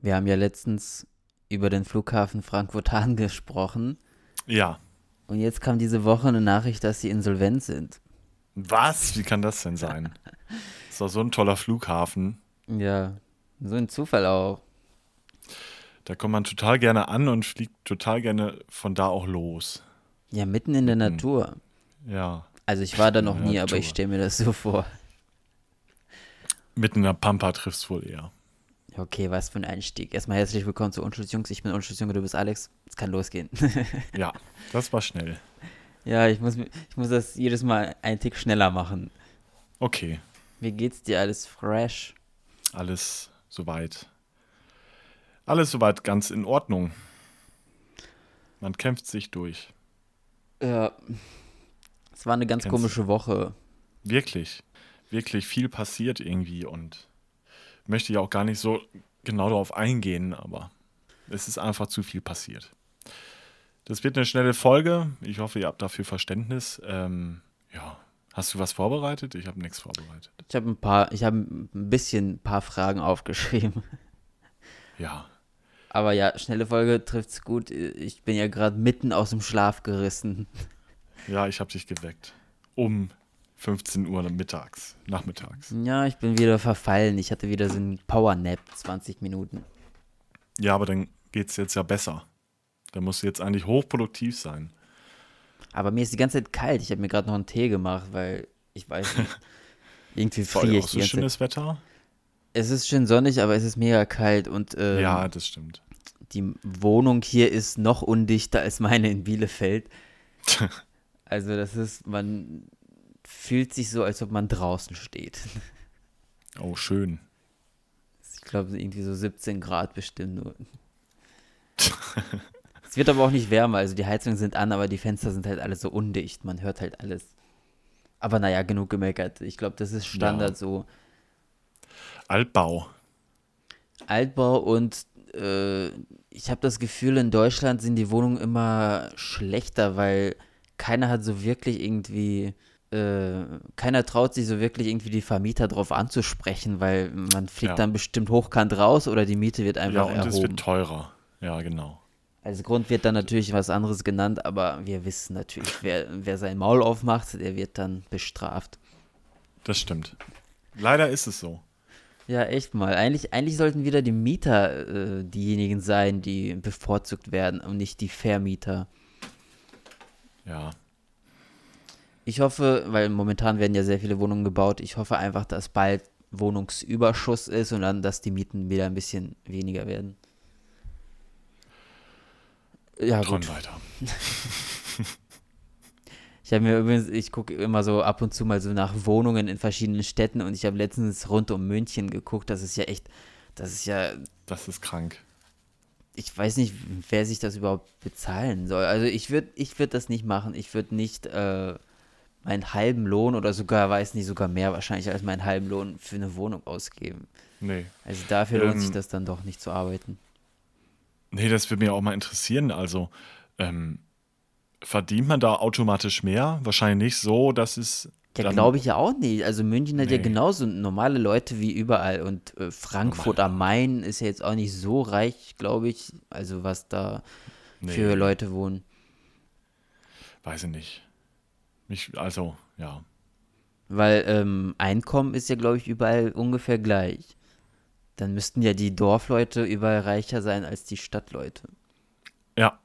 Wir haben ja letztens über den Flughafen Frankfurt-Hahn gesprochen. Ja. Und jetzt kam diese Woche eine Nachricht, dass sie insolvent sind. Was? Wie kann das denn sein? ist doch so ein toller Flughafen. Ja, so ein Zufall auch. Da kommt man total gerne an und fliegt total gerne von da auch los. Ja, mitten in der Natur. Ja. Also ich war da noch nie, aber Natur. ich stelle mir das so vor. Mitten in der Pampa trifft es wohl eher. Okay, was für ein Einstieg. Erstmal herzlich willkommen zu Unschuldsjungs. Ich bin Unschuldsjunge, du bist Alex. Es kann losgehen. Ja, das war schnell. ja, ich muss, ich muss das jedes Mal einen Tick schneller machen. Okay, Wie geht's dir? Alles fresh? alles soweit. Alles soweit ganz in Ordnung. Man kämpft sich durch. Ja. Es war eine ganz Kennst komische Woche. Wirklich, wirklich viel passiert irgendwie und möchte ja auch gar nicht so genau darauf eingehen, aber es ist einfach zu viel passiert. Das wird eine schnelle Folge. Ich hoffe, ihr habt dafür Verständnis. Ähm, ja, hast du was vorbereitet? Ich habe nichts vorbereitet. Ich habe ein paar, ich habe ein bisschen ein paar Fragen aufgeschrieben. Ja, Aber ja, schnelle Folge trifft's gut. Ich bin ja gerade mitten aus dem Schlaf gerissen. ja, ich habe dich geweckt. Um 15 Uhr mittags, nachmittags. Ja, ich bin wieder verfallen. Ich hatte wieder so einen Powernap, 20 Minuten. Ja, aber dann geht es jetzt ja besser. Da musst du jetzt eigentlich hochproduktiv sein. Aber mir ist die ganze Zeit kalt. Ich habe mir gerade noch einen Tee gemacht, weil ich weiß nicht. Irgendwie friere ich auch so ganze Zeit. schönes Wetter. Es ist schön sonnig, aber es ist mega kalt und ähm, Ja, das stimmt. die Wohnung hier ist noch undichter als meine in Bielefeld. Also das ist, man fühlt sich so, als ob man draußen steht. Oh, schön. Ich glaube, irgendwie so 17 Grad bestimmt nur. es wird aber auch nicht wärmer, also die Heizungen sind an, aber die Fenster sind halt alles so undicht. Man hört halt alles. Aber naja, genug gemeckert. Ich glaube, das ist Standard Ja. so. Altbau. Altbau und äh, ich habe das Gefühl, in Deutschland sind die Wohnungen immer schlechter, weil keiner hat so wirklich irgendwie, äh, keiner traut sich so wirklich irgendwie die Vermieter drauf anzusprechen, weil man fliegt Ja. dann bestimmt hochkant raus oder die Miete wird Ja, einfach und es erhoben. wird teurer. Ja, genau. Als Grund wird dann natürlich was anderes genannt, aber wir wissen natürlich, wer, wer sein Maul aufmacht, der wird dann bestraft. Das stimmt. Leider ist es so. Ja, echt mal. Eigentlich, eigentlich sollten wieder die Mieter äh, diejenigen sein, die bevorzugt werden und nicht die Vermieter. Ja. Ich hoffe, weil momentan werden ja sehr viele Wohnungen gebaut, ich hoffe einfach, dass bald Wohnungsüberschuss ist und dann, dass die Mieten wieder ein bisschen weniger werden. Ja, gut. weiter. Ich habe mir übrigens, ich gucke immer so ab und zu mal so nach Wohnungen in verschiedenen Städten und ich habe letztens rund um München geguckt. Das ist ja echt, das ist ja, Das ist krank. ich weiß nicht, wer sich das überhaupt bezahlen soll. Also ich würde, ich würde das nicht machen. Ich würde nicht äh, meinen halben Lohn oder sogar, weiß nicht, sogar mehr wahrscheinlich als meinen halben Lohn für eine Wohnung ausgeben. Nee. Also dafür lohnt sich Ähm, das dann doch nicht zu arbeiten. Nee, das würde mir auch mal interessieren. Also, ähm, verdient man da automatisch mehr? Wahrscheinlich nicht so, dass es. Ja, glaube ich ja auch nicht. Also München hat ja genauso normale Leute wie überall. Und äh, Frankfurt am Main ist ja jetzt auch nicht so reich, glaube ich. Also was da Nee, für Leute wohnen. Weiß ich nicht. Mich, also, ja. Weil ähm, Einkommen ist ja, glaube ich, überall ungefähr gleich. Dann müssten ja die Dorfleute überall reicher sein als die Stadtleute. Ja,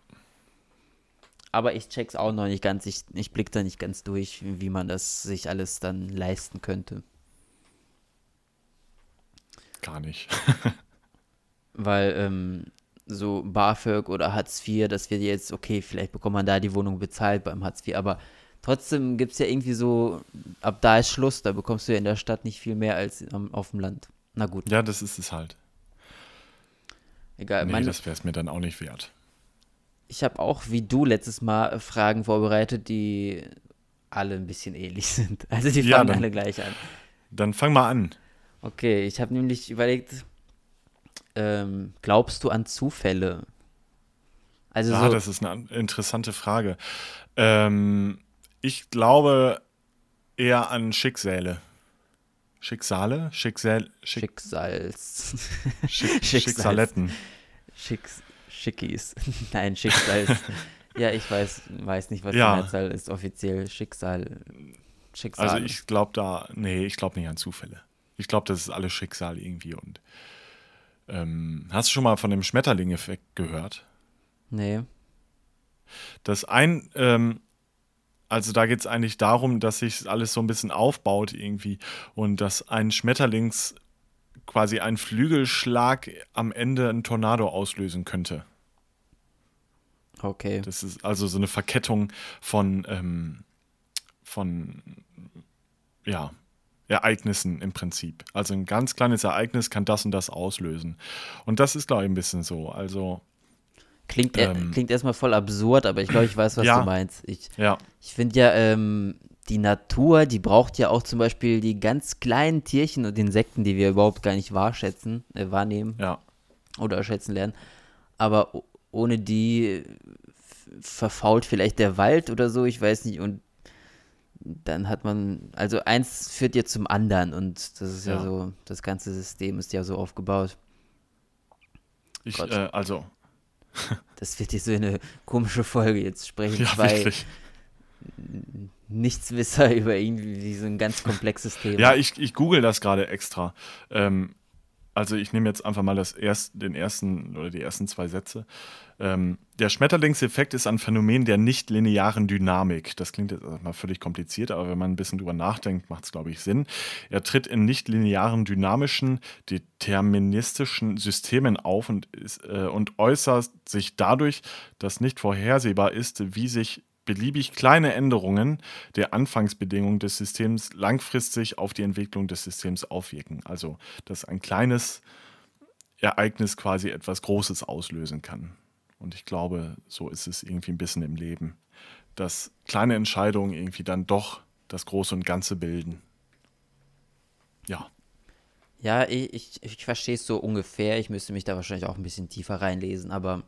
Aber ich check's auch noch nicht ganz. Ich, ich blick da nicht ganz durch, wie man das sich alles dann leisten könnte. gar nicht. Weil ähm, so BAföG oder Hartz IV, das wird jetzt, okay, vielleicht bekommt man da die Wohnung bezahlt beim Hartz IV, aber trotzdem gibt es ja irgendwie so, ab da ist Schluss, da bekommst du ja in der Stadt nicht viel mehr als auf dem Land. Na gut, ja, das ist es halt. egal. Nee, Meine, das wäre es mir dann auch nicht wert. ich habe auch, wie du letztes Mal, äh, Fragen vorbereitet, die alle ein bisschen ähnlich sind. Also die Ja, fangen dann- alle gleich an. Dann fang mal an. Okay, ich habe nämlich überlegt, ähm, glaubst du an Zufälle? Also Ja, so, das ist eine an- interessante Frage. Ähm, ich glaube eher an Schicksale. Schicksale? Schicksal, Schick, Schicksals. Schick, Schicksaletten. Schicks, Schickis. Nein, Schicksals. ja, ich weiß, weiß nicht, was ja. die Mehrzahl ist offiziell. Schicksal. Schicksal. Also ich glaube da, nee, ich glaube nicht an Zufälle. Ich glaube, das ist alles Schicksal irgendwie. Und ähm, hast du schon mal von dem Schmetterling-Effekt gehört? Nee. Das ein, ähm, also da geht es eigentlich darum, dass sich alles so ein bisschen aufbaut irgendwie und dass ein Schmetterlings quasi ein Flügelschlag am Ende ein Tornado auslösen könnte. Okay. Das ist also so eine Verkettung von, ähm, von ja, Ereignissen im Prinzip. Also ein ganz kleines Ereignis kann das und das auslösen. Und das ist, glaube ich, ein bisschen so. Also. Klingt, ähm, klingt erstmal voll absurd, aber ich glaube, ich weiß, was ja, du meinst. Ich, ja. ich finde ja, ähm, die Natur, die braucht ja auch zum Beispiel die ganz kleinen Tierchen und Insekten, die wir überhaupt gar nicht wahrschätzen, äh, wahrnehmen ja. oder schätzen lernen. Aber ohne die verfault vielleicht der Wald oder so, ich weiß nicht. Und dann hat man, also eins führt ja zum anderen und das ist ja, ja so, das ganze System ist ja so aufgebaut. Ich, äh, also. das wird hier so eine komische Folge. Jetzt sprechen ja, zwei wirklich. Nichtswisser über irgendwie so ein ganz komplexes Thema. Ja, ich, ich google das gerade extra. Ähm, also ich nehme jetzt einfach mal das erst, den ersten oder die ersten zwei Sätze. Ähm, der Schmetterlingseffekt ist ein Phänomen der nicht-linearen Dynamik. Das klingt jetzt mal völlig kompliziert, aber wenn man ein bisschen drüber nachdenkt, macht es, glaube ich, Sinn. Er tritt in nicht-linearen, dynamischen, deterministischen Systemen auf und, ist, äh, und äußert sich dadurch, dass nicht vorhersehbar ist, wie sich beliebig kleine Änderungen der Anfangsbedingungen des Systems langfristig auf die Entwicklung des Systems aufwirken. Also, dass ein kleines Ereignis quasi etwas Großes auslösen kann. Und ich glaube, so ist es irgendwie ein bisschen im Leben, dass kleine Entscheidungen irgendwie dann doch das Große und Ganze bilden. Ja. Ja, ich, ich, verstehe es so ungefähr. Ich müsste mich da wahrscheinlich auch ein bisschen tiefer reinlesen, aber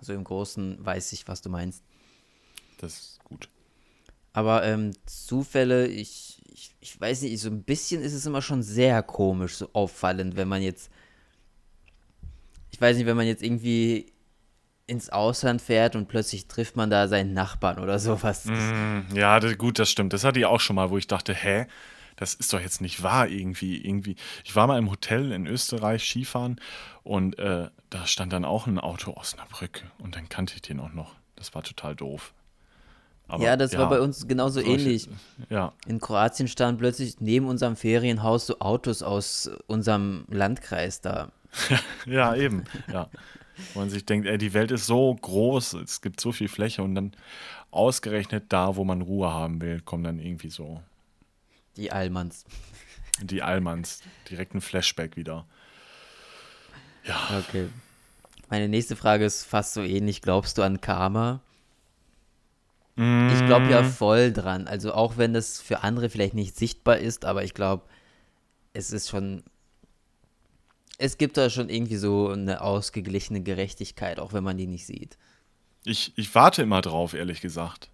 so im Großen weiß ich, was du meinst. Das ist gut. Aber ähm, Zufälle, ich, ich, ich weiß nicht, so ein bisschen ist es immer schon sehr komisch, so auffallend, wenn man jetzt, ich weiß nicht, wenn man jetzt irgendwie ins Ausland fährt und plötzlich trifft man da seinen Nachbarn oder sowas. Mm, ja, das, gut, das stimmt. Das hatte ich auch schon mal, wo ich dachte, hä, das ist doch jetzt nicht wahr irgendwie. irgendwie. Ich war mal im Hotel in Österreich Skifahren und äh, da stand dann auch ein Auto aus einer Brücke und dann kannte ich den auch noch. Das war total doof. Aber, ja, das ja, war bei uns genauso solche, ähnlich. Ja. In Kroatien standen plötzlich neben unserem Ferienhaus so Autos aus unserem Landkreis da. ja, eben. Ja. Wo man sich denkt, ey, die Welt ist so groß, es gibt so viel Fläche und dann ausgerechnet da, wo man Ruhe haben will, kommen dann irgendwie so. Die Allmanns. Die Allmanns. Direkt ein Flashback wieder. Ja. Okay. Meine nächste Frage ist fast so ähnlich. Glaubst du an Karma? Ich glaube ja voll dran. Also auch wenn das für andere vielleicht nicht sichtbar ist, aber ich glaube, es ist schon. Es gibt da schon irgendwie so eine ausgeglichene Gerechtigkeit, auch wenn man die nicht sieht. Ich, ich warte immer drauf, ehrlich gesagt.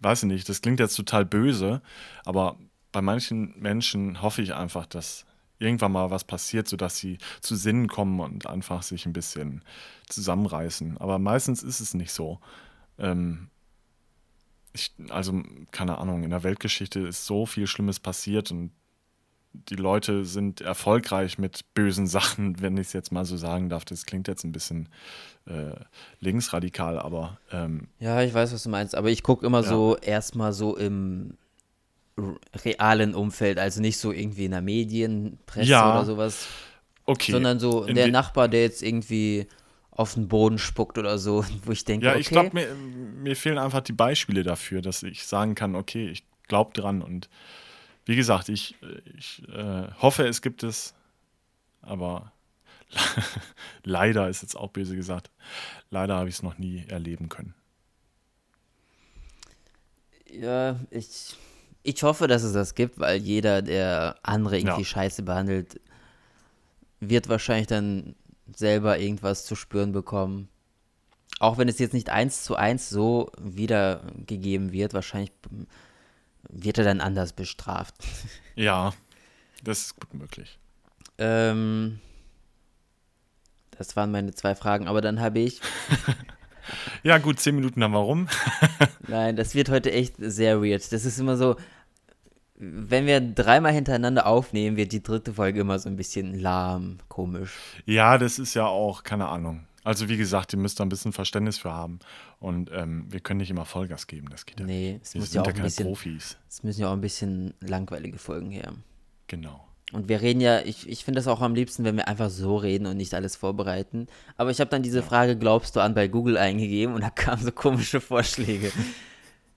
Weiß ich nicht, das klingt jetzt total böse, aber bei manchen Menschen hoffe ich einfach, dass irgendwann mal was passiert, sodass sie zu Sinnen kommen und einfach sich ein bisschen zusammenreißen. Aber meistens ist es nicht so. Ähm, ich, also, keine Ahnung, in der Weltgeschichte ist so viel Schlimmes passiert und die Leute sind erfolgreich mit bösen Sachen, wenn ich es jetzt mal so sagen darf. Das klingt jetzt ein bisschen äh, linksradikal, aber. Ähm, ja, ich weiß, was du meinst, aber ich gucke immer ja. so erstmal so im realen Umfeld, also nicht so irgendwie in der Medienpresse ja. oder sowas. Okay. Sondern so in der Nachbar, der jetzt irgendwie auf den Boden spuckt oder so, wo ich denke, ja, okay. ich glaube, mir, mir fehlen einfach die Beispiele dafür, dass ich sagen kann, okay, ich glaube dran und wie gesagt, ich, ich äh, hoffe, es gibt es, aber leider ist jetzt auch böse gesagt, leider habe ich es noch nie erleben können. Ja, ich, ich hoffe, dass es das gibt, weil jeder, der andere irgendwie ja. scheiße behandelt, wird wahrscheinlich dann selber irgendwas zu spüren bekommen. Auch wenn es jetzt nicht eins zu eins so wiedergegeben wird, wahrscheinlich wird er dann anders bestraft. Ja, Das ist gut möglich. Ähm, das waren meine zwei Fragen, aber dann habe ich. ja, gut, zehn Minuten haben wir rum. Nein, das wird heute echt sehr weird. Das ist immer so, wenn wir dreimal hintereinander aufnehmen, wird die dritte Folge immer so ein bisschen lahm, komisch. Ja, das ist ja auch, keine Ahnung. Also wie gesagt, ihr müsst da ein bisschen Verständnis für haben. Und ähm, wir können nicht immer Vollgas geben, das geht ja nee, nicht. Es wir sind ja auch ja keine bisschen, Profis. Es müssen ja auch ein bisschen langweilige Folgen her. Genau. Und wir reden ja, ich, ich finde das auch am liebsten, wenn wir einfach so reden und nicht alles vorbereiten. Aber ich habe dann diese Frage, glaubst du an, bei Google eingegeben und da kamen so komische Vorschläge.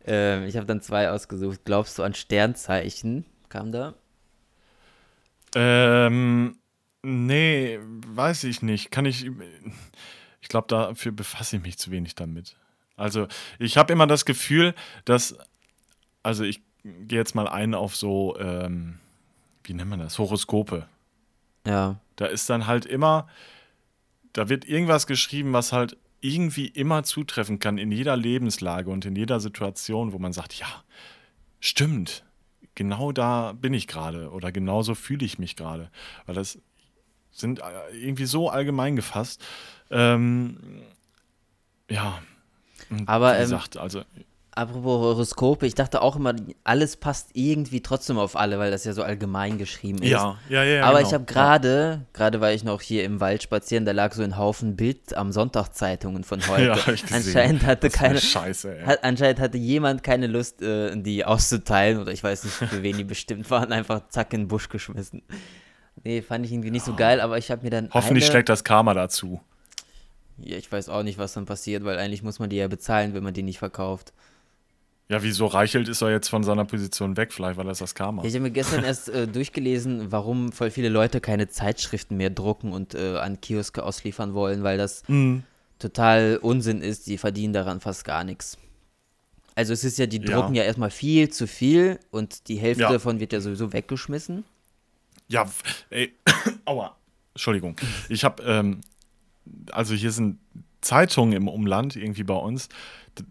ähm, ich habe dann zwei ausgesucht. Glaubst du an Sternzeichen? Kam da? Ähm, nee, weiß ich nicht. Kann ich. Ich glaube, dafür befasse ich mich zu wenig damit. Also, ich habe immer das Gefühl, dass. Also, ich gehe jetzt mal ein auf so. Ähm, wie nennt man das? Horoskope. Ja. Da ist dann halt immer, da wird irgendwas geschrieben, was halt irgendwie immer zutreffen kann in jeder Lebenslage und in jeder Situation, wo man sagt, ja, stimmt, genau da bin ich gerade oder genau so fühle ich mich gerade. Weil das sind äh, irgendwie so allgemein gefasst. Ähm, ja. Aber wie ähm, gesagt, also Apropos Horoskope, ich dachte auch immer, alles passt irgendwie trotzdem auf alle, weil das ja so allgemein geschrieben ist. Ja, ja, ja. Aber genau. ich habe gerade, gerade war ich noch hier im Wald spazieren, da lag so ein Haufen Bild am Sonntagzeitungen von heute. Ja, ich gesehen. Anscheinend hatte keine, Scheiße, ey. hat, anscheinend hatte jemand keine Lust, äh, die auszuteilen oder ich weiß nicht, für wen die bestimmt waren, einfach zack in den Busch geschmissen. Nee, fand ich irgendwie nicht so geil, aber ich habe mir dann Hoffentlich eine, schlägt das Karma dazu. Ja, ich weiß auch nicht, was dann passiert, weil eigentlich muss man die ja bezahlen, wenn man die nicht verkauft. Ja, wieso Reichelt ist er jetzt von seiner Position weg? Vielleicht, weil das das Karma. Ja, ich habe mir gestern erst äh, durchgelesen, warum voll viele Leute keine Zeitschriften mehr drucken und äh, an Kioske ausliefern wollen, weil das Mhm. total Unsinn ist. Die verdienen daran fast gar nichts. Also es ist ja, die Ja. drucken ja erstmal viel zu viel und die Hälfte Ja. davon wird ja sowieso weggeschmissen. Ja, ey, aua, Entschuldigung. Ich habe, ähm, also hier sind Zeitungen im Umland, irgendwie bei uns.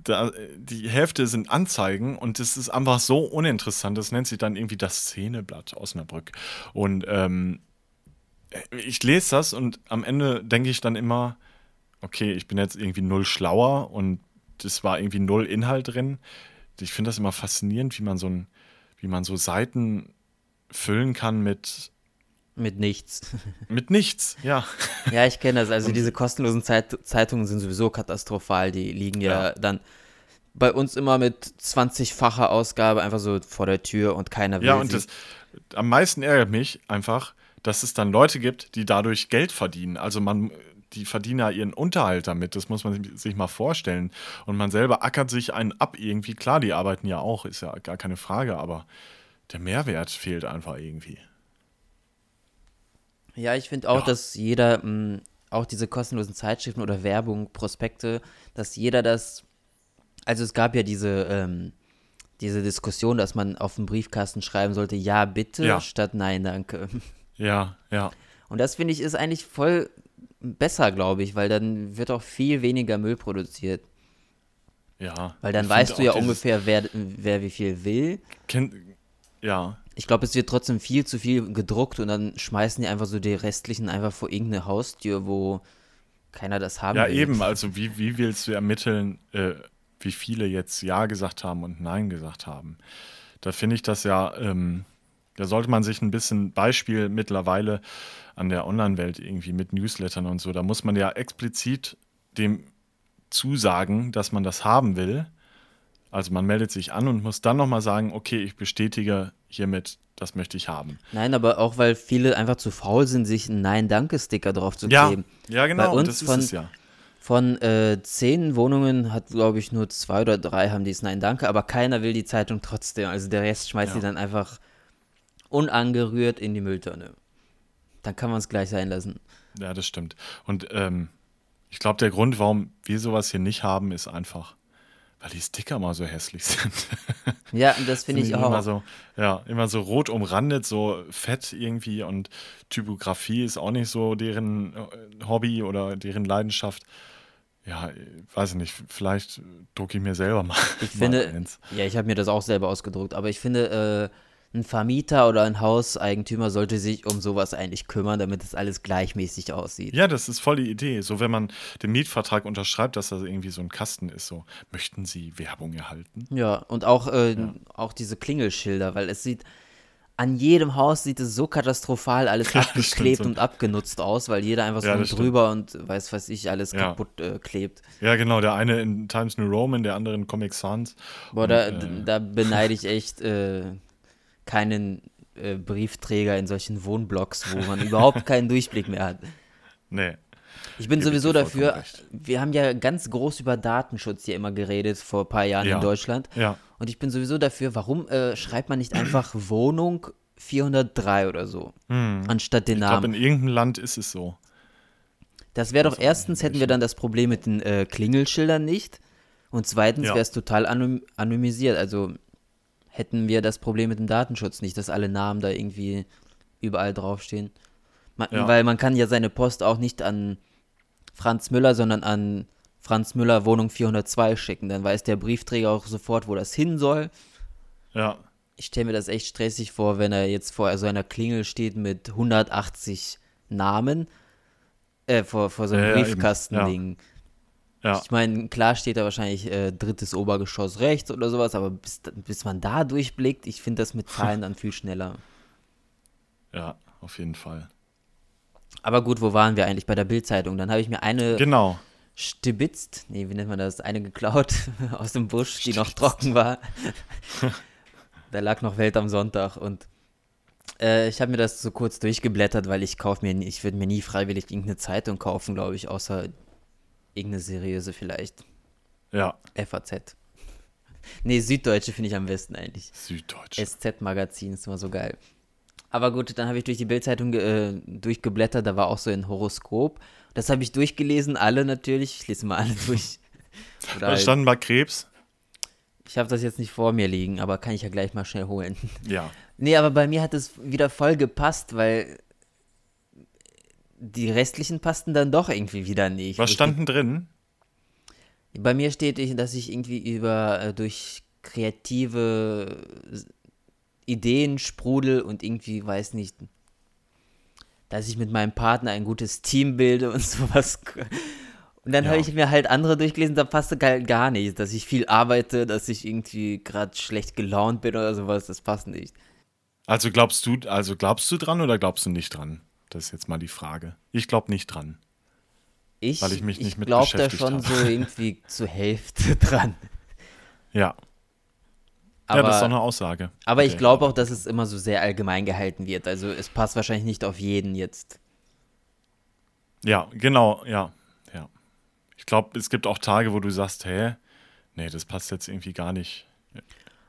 Da, die Hälfte sind Anzeigen und das ist einfach so uninteressant. Das nennt sich dann irgendwie das Szeneblatt Osnabrück. Und ähm, ich lese das und am Ende denke ich dann immer, okay, ich bin jetzt irgendwie null schlauer und es war irgendwie null Inhalt drin. Ich finde das immer faszinierend, wie man so ein, wie man so Seiten füllen kann mit, Mit nichts. mit nichts. Ja. ja, ich kenne das. Also diese kostenlosen Zeit Zeitungen sind sowieso katastrophal. Die liegen ja, Ja. dann bei uns immer mit 20-facher Ausgabe einfach so vor der Tür und keiner will Ja, und sie. das am meisten ärgert mich einfach, dass es dann Leute gibt, die dadurch Geld verdienen. Also man, die verdienen ja ihren Unterhalt damit, das muss man sich- sich mal vorstellen. Und man selber ackert sich einen ab irgendwie. Klar, die arbeiten ja auch, ist ja gar keine Frage, aber der Mehrwert fehlt einfach irgendwie. Ja, ich finde auch, Ja. dass jeder, mh, auch diese kostenlosen Zeitschriften oder Werbung, Prospekte, dass jeder das, also es gab ja diese, ähm, diese Diskussion, dass man auf dem Briefkasten schreiben sollte, ja bitte, Ja. statt nein danke. Ja, ja. Und das finde ich ist eigentlich voll besser, glaube ich, weil dann wird auch viel weniger Müll produziert. Ja. Weil dann weißt du ja ungefähr, wer, wer wie viel will. Kennt, ja, Ich glaube, es wird trotzdem viel zu viel gedruckt und dann schmeißen die einfach so die restlichen einfach vor irgendeine Haustür, wo keiner das haben Ja, will. eben. Also, wie, wie willst du ermitteln, äh, wie viele jetzt Ja gesagt haben und Nein gesagt haben? Da finde ich das ja, ähm, da sollte man sich ein bisschen Beispiel mittlerweile an der Online-Welt irgendwie mit Newslettern und so, da muss man ja explizit dem zusagen, dass man das haben will. Also man meldet sich an und muss dann nochmal sagen, okay, ich bestätige hiermit, das möchte ich haben. Nein, aber auch weil viele einfach zu faul sind, sich einen Nein-Danke-Sticker drauf zu Ja, kleben. ja genau, Bei uns das ist von- es ja. Von äh, zehn Wohnungen hat, glaube ich, nur zwei oder drei haben dies Nein-Danke, aber keiner will die Zeitung trotzdem. Also der Rest schmeißt Ja. sie dann einfach unangerührt in die Mülltonne. Dann kann man es gleich sein lassen. Ja, das stimmt. Und ähm, ich glaube, der Grund, warum wir sowas hier nicht haben, ist einfach, weil die Sticker mal so hässlich sind. Ja, und das finde ich Immer auch. so, ja, immer so rot umrandet, so fett irgendwie und Typografie ist auch nicht so deren äh, Hobby oder deren Leidenschaft. Ja, weiß ich nicht, vielleicht drucke ich mir selber mal. Ich mal finde, eins. ja, ich habe mir das auch selber ausgedruckt, aber ich finde, äh, ein Vermieter oder ein Hauseigentümer sollte sich um sowas eigentlich kümmern, damit es alles gleichmäßig aussieht. Ja, das ist voll die Idee. So, wenn man den Mietvertrag unterschreibt, dass das irgendwie so ein Kasten ist, so, möchten Sie Werbung erhalten? Ja, und auch, äh, Ja. auch diese Klingelschilder, weil es sieht, an jedem Haus sieht es so katastrophal alles Ja, abgeklebt stimmt. und abgenutzt aus, weil jeder einfach so Ja, stimmt. drüber und weiß was ich alles Ja. kaputt äh, klebt. Ja, genau, der eine in Times New Roman, der andere in Comic Sans. Boah, da, Und, äh, da beneide ich echt äh, keinen äh, Briefträger in solchen Wohnblocks, wo man überhaupt keinen Durchblick mehr hat. Nee. Ich bin ich sowieso dafür, recht. wir haben ja ganz groß über Datenschutz hier immer geredet vor ein paar Jahren Ja. in Deutschland. Ja. Und ich bin sowieso dafür, warum äh, schreibt man nicht einfach Wohnung 403 oder so, anstatt den Hm. Ich glaube, Namen? in irgendeinem Land ist es so. Das wäre doch erstens, hätten wir dann das Problem mit den äh, Klingelschildern nicht. Und zweitens Ja. wäre es total anym anonymisiert. Also hätten wir das Problem mit dem Datenschutz nicht, dass alle Namen da irgendwie überall draufstehen. Man, Ja. Weil man kann ja seine Post auch nicht an Franz Müller, sondern an Franz Müller Wohnung 402 schicken. Dann weiß der Briefträger auch sofort, wo das hin soll. Ja. Ich stelle mir das echt stressig vor, wenn er jetzt vor so einer Klingel steht mit 180 Namen. Äh, vor, vor so einem Ja. Briefkastending. Ja. Ich meine, klar steht da wahrscheinlich äh, drittes Obergeschoss rechts oder sowas, aber bis, bis man da durchblickt, ich finde das mit Zahlen dann viel schneller. Ja, auf jeden Fall. Aber gut, wo waren wir eigentlich bei der Bildzeitung? Dann habe ich mir eine Genau. stibitzt, nee, wie nennt man das? Eine geklaut aus dem Busch, die noch trocken war. da lag noch Welt am Sonntag und äh, ich habe mir das so kurz durchgeblättert, weil ich kaufe mir, ich würde mir nie freiwillig irgendeine Zeitung kaufen, glaube ich, außer irgendeine seriöse vielleicht. Ja. FAZ. Nee, Süddeutsche finde ich am besten eigentlich. Süddeutsch. SZ-Magazin ist immer so geil. Aber gut, dann habe ich durch die Bildzeitung äh, durchgeblättert, da war auch so ein Horoskop. Das habe ich durchgelesen, alle natürlich. Ich lese mal alle durch. Oder Da halt, standen mal Krebs. ich habe das jetzt nicht vor mir liegen, aber kann ich ja gleich mal schnell holen. Ja. Nee, aber bei mir hat es wieder voll gepasst, weil die restlichen passten dann doch irgendwie wieder nicht. Was Ich- stand denn drin? Bei mir steht, dass ich irgendwie über äh, durch kreative S- Ideen sprudel und irgendwie weiß nicht, dass ich mit meinem Partner ein gutes Team bilde und sowas. Und dann Ja. habe ich mir halt andere durchgelesen, da passte gar, gar nicht, dass ich viel arbeite, dass ich irgendwie gerade schlecht gelaunt bin oder sowas, das passt nicht. Also glaubst du, also glaubst du dran oder glaubst du nicht dran? Das ist jetzt mal die Frage. Ich glaube nicht dran. Ich, Weil ich mich nicht mit glaube da schon habe. so irgendwie zur Hälfte dran. Ja. Aber, ja, das ist doch eine Aussage. aber ich Okay. glaube auch, dass es immer so sehr allgemein gehalten wird. Also es passt wahrscheinlich nicht auf jeden jetzt. Ja, genau, ja. Ja. Ich glaube, es gibt auch Tage, wo du sagst, hä? Nee, das passt jetzt irgendwie gar nicht.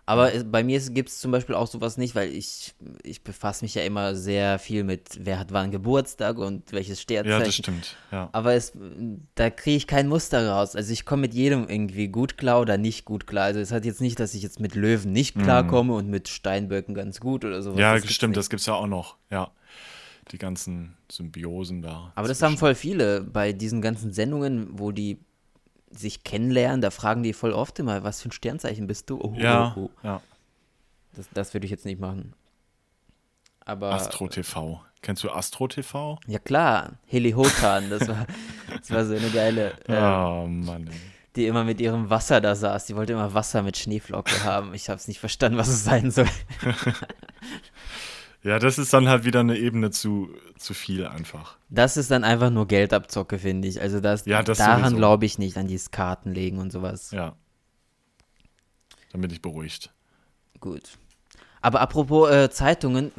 Aber bei mir gibt es zum Beispiel auch sowas nicht, weil ich, ich befasse mich ja immer sehr viel mit, wer hat wann Geburtstag und welches Sternzeichen. Ja, das stimmt. Ja. Aber es, da kriege ich kein Muster raus. Also ich komme mit jedem irgendwie gut klar oder nicht gut klar. Also es hat jetzt nicht, dass ich jetzt mit Löwen nicht klarkomme und mit Steinböcken ganz gut oder sowas. Mhm. Ja, Das gibt's stimmt, nicht. das gibt es ja auch noch. Ja. Die ganzen Symbiosen da. Aber das haben voll viele bei diesen ganzen Sendungen, wo die sich kennenlernen, da fragen die voll oft immer, was für ein Sternzeichen bist du? Oh, Ja, oh, oh. ja. Das, das würde ich jetzt nicht machen. Aber Astro TV. Kennst du Astro TV? ja klar, Helihotan, das war, das war so eine geile, äh, Oh Mann. ey. die immer mit ihrem Wasser da saß. Die wollte immer Wasser mit Schneeflocke haben. Ich habe es nicht verstanden, was es sein soll. Ja, das ist dann halt wieder eine Ebene zu, zu viel einfach. Das ist dann einfach nur Geldabzocke, finde ich. Also das, Ja, das daran glaube ich nicht, an dieses Kartenlegen und sowas. Ja. Dann bin ich beruhigt. Gut. Aber apropos äh, Zeitungen,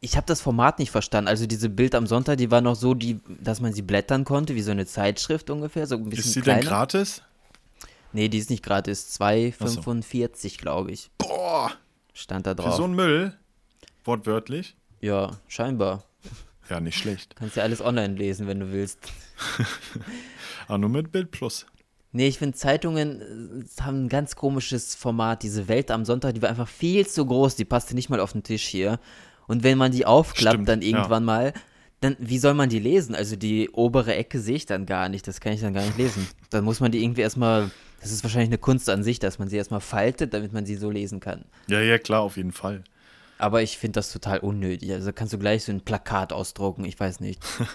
ich habe das Format nicht verstanden. Also diese Bild am Sonntag, die war noch so, die, dass man sie blättern konnte, wie so eine Zeitschrift ungefähr, so ein bisschen Ist sie kleiner. denn gratis? Nee, die ist nicht gratis, 2,45 glaube ich. Boah, Stand da für drauf. so einen Müll. Wortwörtlich. ja, scheinbar. Ja, nicht schlecht. Kannst ja alles online lesen, wenn du willst. Aber nur mit Bild Plus. Nee, ich finde Zeitungen äh, haben ein ganz komisches Format. Diese Welt am Sonntag, die war einfach viel zu groß. Die passte nicht mal auf den Tisch hier. Und wenn man die aufklappt, Stimmt, dann ja. irgendwann mal, dann wie soll man die lesen? Also die obere Ecke sehe ich dann gar nicht. Das kann ich dann gar nicht lesen. Dann muss man die irgendwie erstmal. Das ist wahrscheinlich eine Kunst an sich, dass man sie erstmal faltet, damit man sie so lesen kann. Ja, ja, klar, auf jeden Fall. Aber ich finde das total unnötig. Also kannst du gleich so ein Plakat ausdrucken, ich weiß nicht.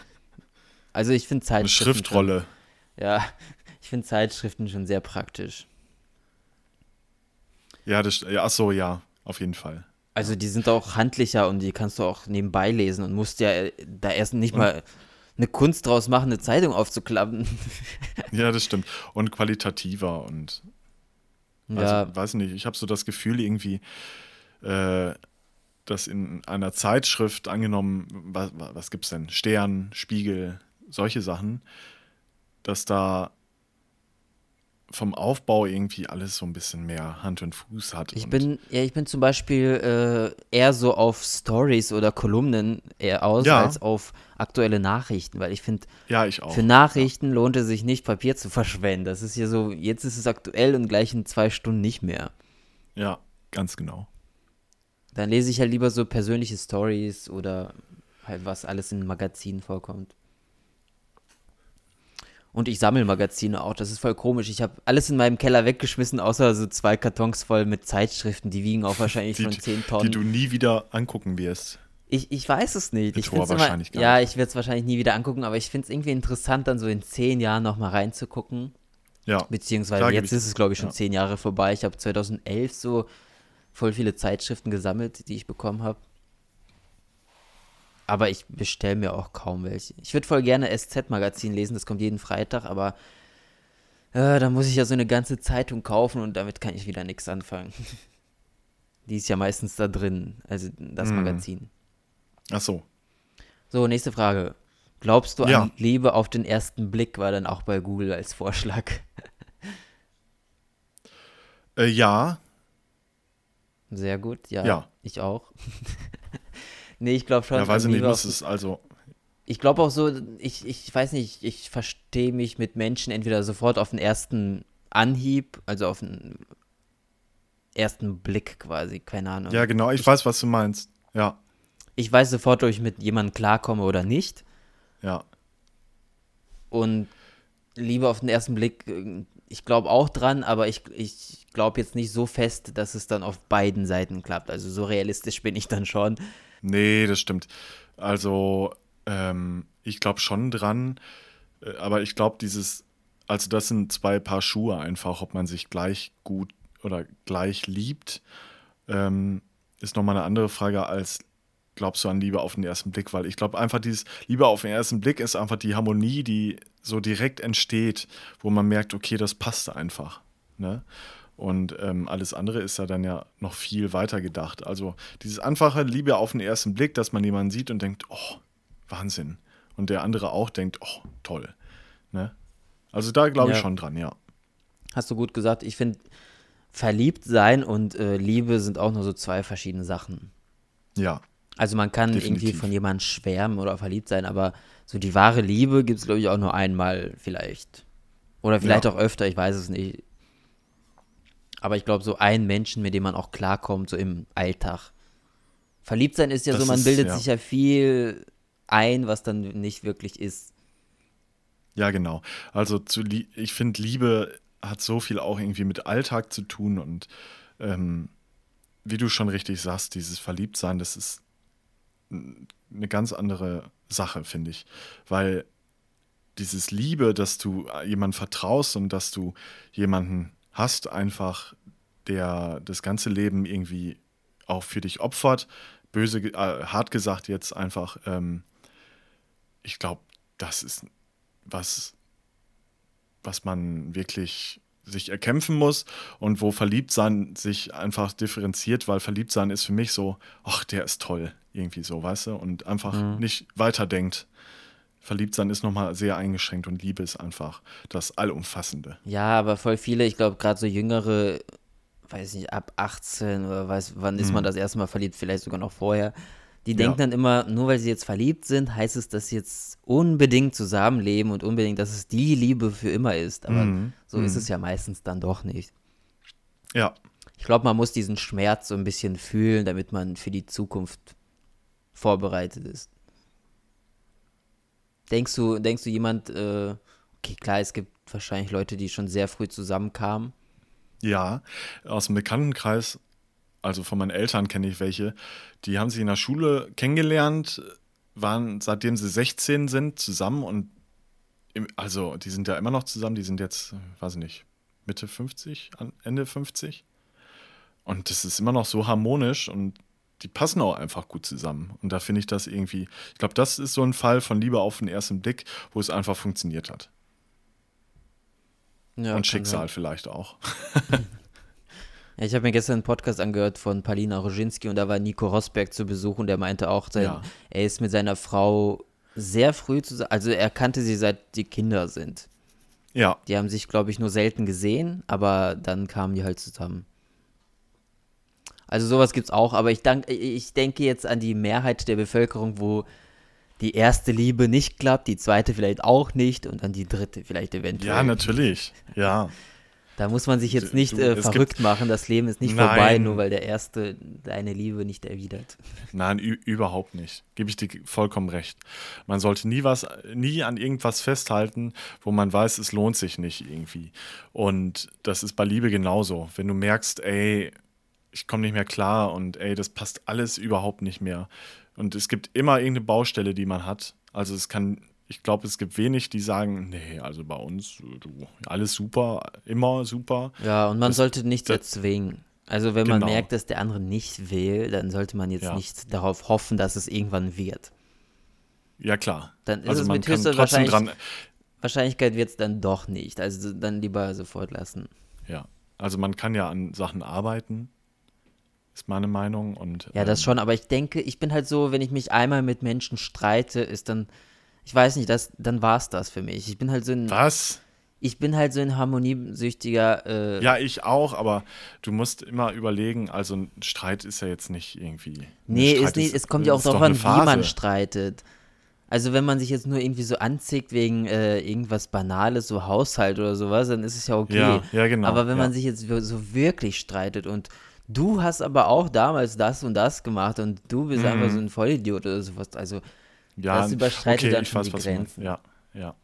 Also ich finde Zeitschriften. Eine Schriftrolle. Schon, ja, ich finde Zeitschriften schon sehr praktisch. Ja, das, ja, ach so, ja, auf jeden Fall. Also die sind auch handlicher und die kannst du auch nebenbei lesen und musst ja äh, da erst nicht und, mal eine Kunst draus machen, eine Zeitung aufzuklappen. ja, das stimmt. Und qualitativer und also, ja. weiß nicht, ich habe so das Gefühl irgendwie, äh, dass in einer Zeitschrift angenommen, was, was gibt es denn? Stern, Spiegel, solche Sachen, dass da vom Aufbau irgendwie alles so ein bisschen mehr Hand und Fuß hat. Ich bin, ja, ich bin zum Beispiel äh, eher so auf Stories oder Kolumnen eher aus ja. als auf aktuelle Nachrichten, weil ich finde, ja, für Nachrichten ja. lohnt es sich nicht, Papier zu verschwenden. Das ist ja so, jetzt ist es aktuell und gleich in zwei Stunden nicht mehr. Ja, ganz genau. Dann lese ich halt lieber so persönliche Stories oder halt was alles in Magazinen vorkommt. Und ich sammle Magazine auch. Das ist voll komisch. Ich habe alles in meinem Keller weggeschmissen, außer so zwei Kartons voll mit Zeitschriften. Die wiegen auch wahrscheinlich die, schon 10 Tonnen. Die du nie wieder angucken wirst. Ich, ich weiß es nicht. Ich hoher wahrscheinlich immer, Ja, ich werde es wahrscheinlich nie wieder angucken, aber ich finde es irgendwie interessant, dann so in zehn Jahren nochmal reinzugucken. Ja. Beziehungsweise jetzt ist es, glaube ich, schon ja. zehn Jahre vorbei. Ich habe 2011 so voll viele Zeitschriften gesammelt, die ich bekommen habe. Aber ich bestelle mir auch kaum welche. Ich würde voll gerne SZ-Magazin lesen, das kommt jeden Freitag, aber äh, da muss ich ja so eine ganze Zeitung kaufen und damit kann ich wieder nichts anfangen. Die ist ja meistens da drin, also das mm. Magazin. Ach so. So, nächste Frage. Glaubst du ja. an Liebe auf den ersten Blick war dann auch bei Google als Vorschlag? Äh, ja. Sehr gut, ja. Ja. Ich auch. Nee, ich glaube schon. Ja, weiß ich nicht, was es also. Ich glaube auch so, ich, ich weiß nicht, ich verstehe mich mit Menschen entweder sofort auf den ersten Anhieb, also auf den ersten Blick quasi, keine Ahnung. Ja, genau, ich, ich weiß, was du meinst. Ja. Ich weiß sofort, ob ich mit jemandem klarkomme oder nicht. Ja. Und Liebe auf den ersten Blick, ich glaube auch dran, aber ich, ich glaube jetzt nicht so fest, dass es dann auf beiden Seiten klappt. Also so realistisch bin ich dann schon. Nee, das stimmt. Also, ähm, ich glaube schon dran, äh, aber ich glaube, dieses, also das sind zwei Paar Schuhe einfach, ob man sich gleich gut oder gleich liebt, ähm, ist nochmal eine andere Frage als glaubst du an Liebe auf den ersten Blick, weil ich glaube einfach dieses Liebe auf den ersten Blick ist einfach die Harmonie, die so direkt entsteht, wo man merkt, okay, das passt einfach. Ne? Und ähm, alles andere ist ja dann ja noch viel weiter gedacht. Also dieses einfache Liebe auf den ersten Blick, dass man jemanden sieht und denkt, oh, Wahnsinn. Und der andere auch denkt, oh, toll. Ne? Also da glaube ich ja. schon dran, ja. Hast du gut gesagt. Ich finde, verliebt sein und äh, Liebe sind auch nur so zwei verschiedene Sachen. Ja. Also man kann definitiv. irgendwie von jemandem schwärmen oder verliebt sein, aber so die wahre Liebe gibt es, glaube ich, auch nur einmal vielleicht. Oder vielleicht ja. auch öfter, ich weiß es nicht. Aber ich glaube, so ein Menschen, mit dem man auch klarkommt, so im Alltag. Verliebt sein ist ja das so, man ist, bildet ja. sich ja viel ein, was dann nicht wirklich ist. Ja, genau. Also zu, ich finde, Liebe hat so viel auch irgendwie mit Alltag zu tun und ähm, wie du schon richtig sagst, dieses Verliebtsein, das ist eine ganz andere Sache, finde ich. Weil dieses Liebe, dass du jemandem vertraust und dass du jemanden hast, einfach, der das ganze Leben irgendwie auch für dich opfert. Böse, äh, hart gesagt jetzt einfach, ähm, ich glaube, das ist was, was man wirklich sich erkämpfen muss und wo Verliebtsein sich einfach differenziert, weil Verliebtsein ist für mich so, ach, der ist toll, irgendwie so, weißt du, und einfach mhm. nicht weiterdenkt. Verliebtsein ist nochmal sehr eingeschränkt und Liebe ist einfach das Allumfassende. Ja, aber voll viele, ich glaube, gerade so jüngere, weiß nicht, ab 18 oder weiß, wann ist mhm. man das erste Mal verliebt, vielleicht sogar noch vorher. Die ja. denken dann immer, nur weil sie jetzt verliebt sind, heißt es, dass sie jetzt unbedingt zusammenleben und unbedingt, dass es die Liebe für immer ist. Aber mhm. so mhm. ist es ja meistens dann doch nicht. Ja. Ich glaube, man muss diesen Schmerz so ein bisschen fühlen, damit man für die Zukunft vorbereitet ist. Denkst du, denkst du jemand, äh, okay, klar, es gibt wahrscheinlich Leute, die schon sehr früh zusammenkamen. Ja, aus dem Bekanntenkreis also von meinen Eltern kenne ich welche, die haben sich in der Schule kennengelernt, waren seitdem sie 16 sind zusammen und im, also die sind ja immer noch zusammen, die sind jetzt, weiß ich nicht, Mitte 50, Ende 50. Und das ist immer noch so harmonisch und die passen auch einfach gut zusammen. Und da finde ich das irgendwie, ich glaube, das ist so ein Fall von Liebe auf den ersten Blick, wo es einfach funktioniert hat. Ja, und Schicksal sein. vielleicht auch. Ja, ich habe mir gestern einen Podcast angehört von Palina Roginski und da war Nico Rosberg zu Besuch und der meinte auch, sein, ja. er ist mit seiner Frau sehr früh zusammen, also er kannte sie seit die Kinder sind. Ja. Die haben sich, glaube ich, nur selten gesehen, aber dann kamen die halt zusammen. Also sowas gibt es auch, aber ich, dank, ich denke jetzt an die Mehrheit der Bevölkerung, wo die erste Liebe nicht klappt, die zweite vielleicht auch nicht und dann die dritte vielleicht eventuell. Ja, natürlich. Ja. Da muss man sich jetzt nicht du, äh, verrückt machen. Das Leben ist nicht Nein. vorbei, nur weil der Erste deine Liebe nicht erwidert. Nein, überhaupt nicht. Gebe ich dir vollkommen recht. Man sollte nie was, nie an irgendwas festhalten, wo man weiß, es lohnt sich nicht irgendwie. Und das ist bei Liebe genauso. Wenn du merkst, ey, ich komme nicht mehr klar und ey, das passt alles überhaupt nicht mehr. Und es gibt immer irgendeine Baustelle, die man hat. Also es kann ich glaube, es gibt wenig, die sagen, nee, also bei uns, du, alles super, immer super. Ja, und man das, sollte nichts das, erzwingen. Also wenn genau. man merkt, dass der andere nicht will, dann sollte man jetzt ja. nicht darauf hoffen, dass es irgendwann wird. Ja, klar. Dann ist also es mit höchster Wahrscheinlich dran Wahrscheinlichkeit wird es dann doch nicht. Also dann lieber sofort lassen. Ja, also man kann ja an Sachen arbeiten, ist meine Meinung. Und, ja, das ähm, schon, aber ich denke, ich bin halt so, wenn ich mich einmal mit Menschen streite, ist dann ich weiß nicht, das, dann war es das für mich. Ich bin halt so ein. Was? Ich bin halt so ein harmoniesüchtiger. Äh, ja, ich auch, aber du musst immer überlegen, also ein Streit ist ja jetzt nicht irgendwie. Nee, ist nicht, ist, es kommt ja auch darauf an, wie man streitet. Also wenn man sich jetzt nur irgendwie so anzieht wegen äh, irgendwas Banales, so Haushalt oder sowas, dann ist es ja okay. Ja, ja genau. Aber wenn ja. man sich jetzt so wirklich streitet und du hast aber auch damals das und das gemacht und du bist mhm. einfach so ein Vollidiot oder sowas, also ja, das überschreitet okay, dann schon die Grenzen. Ja, ja.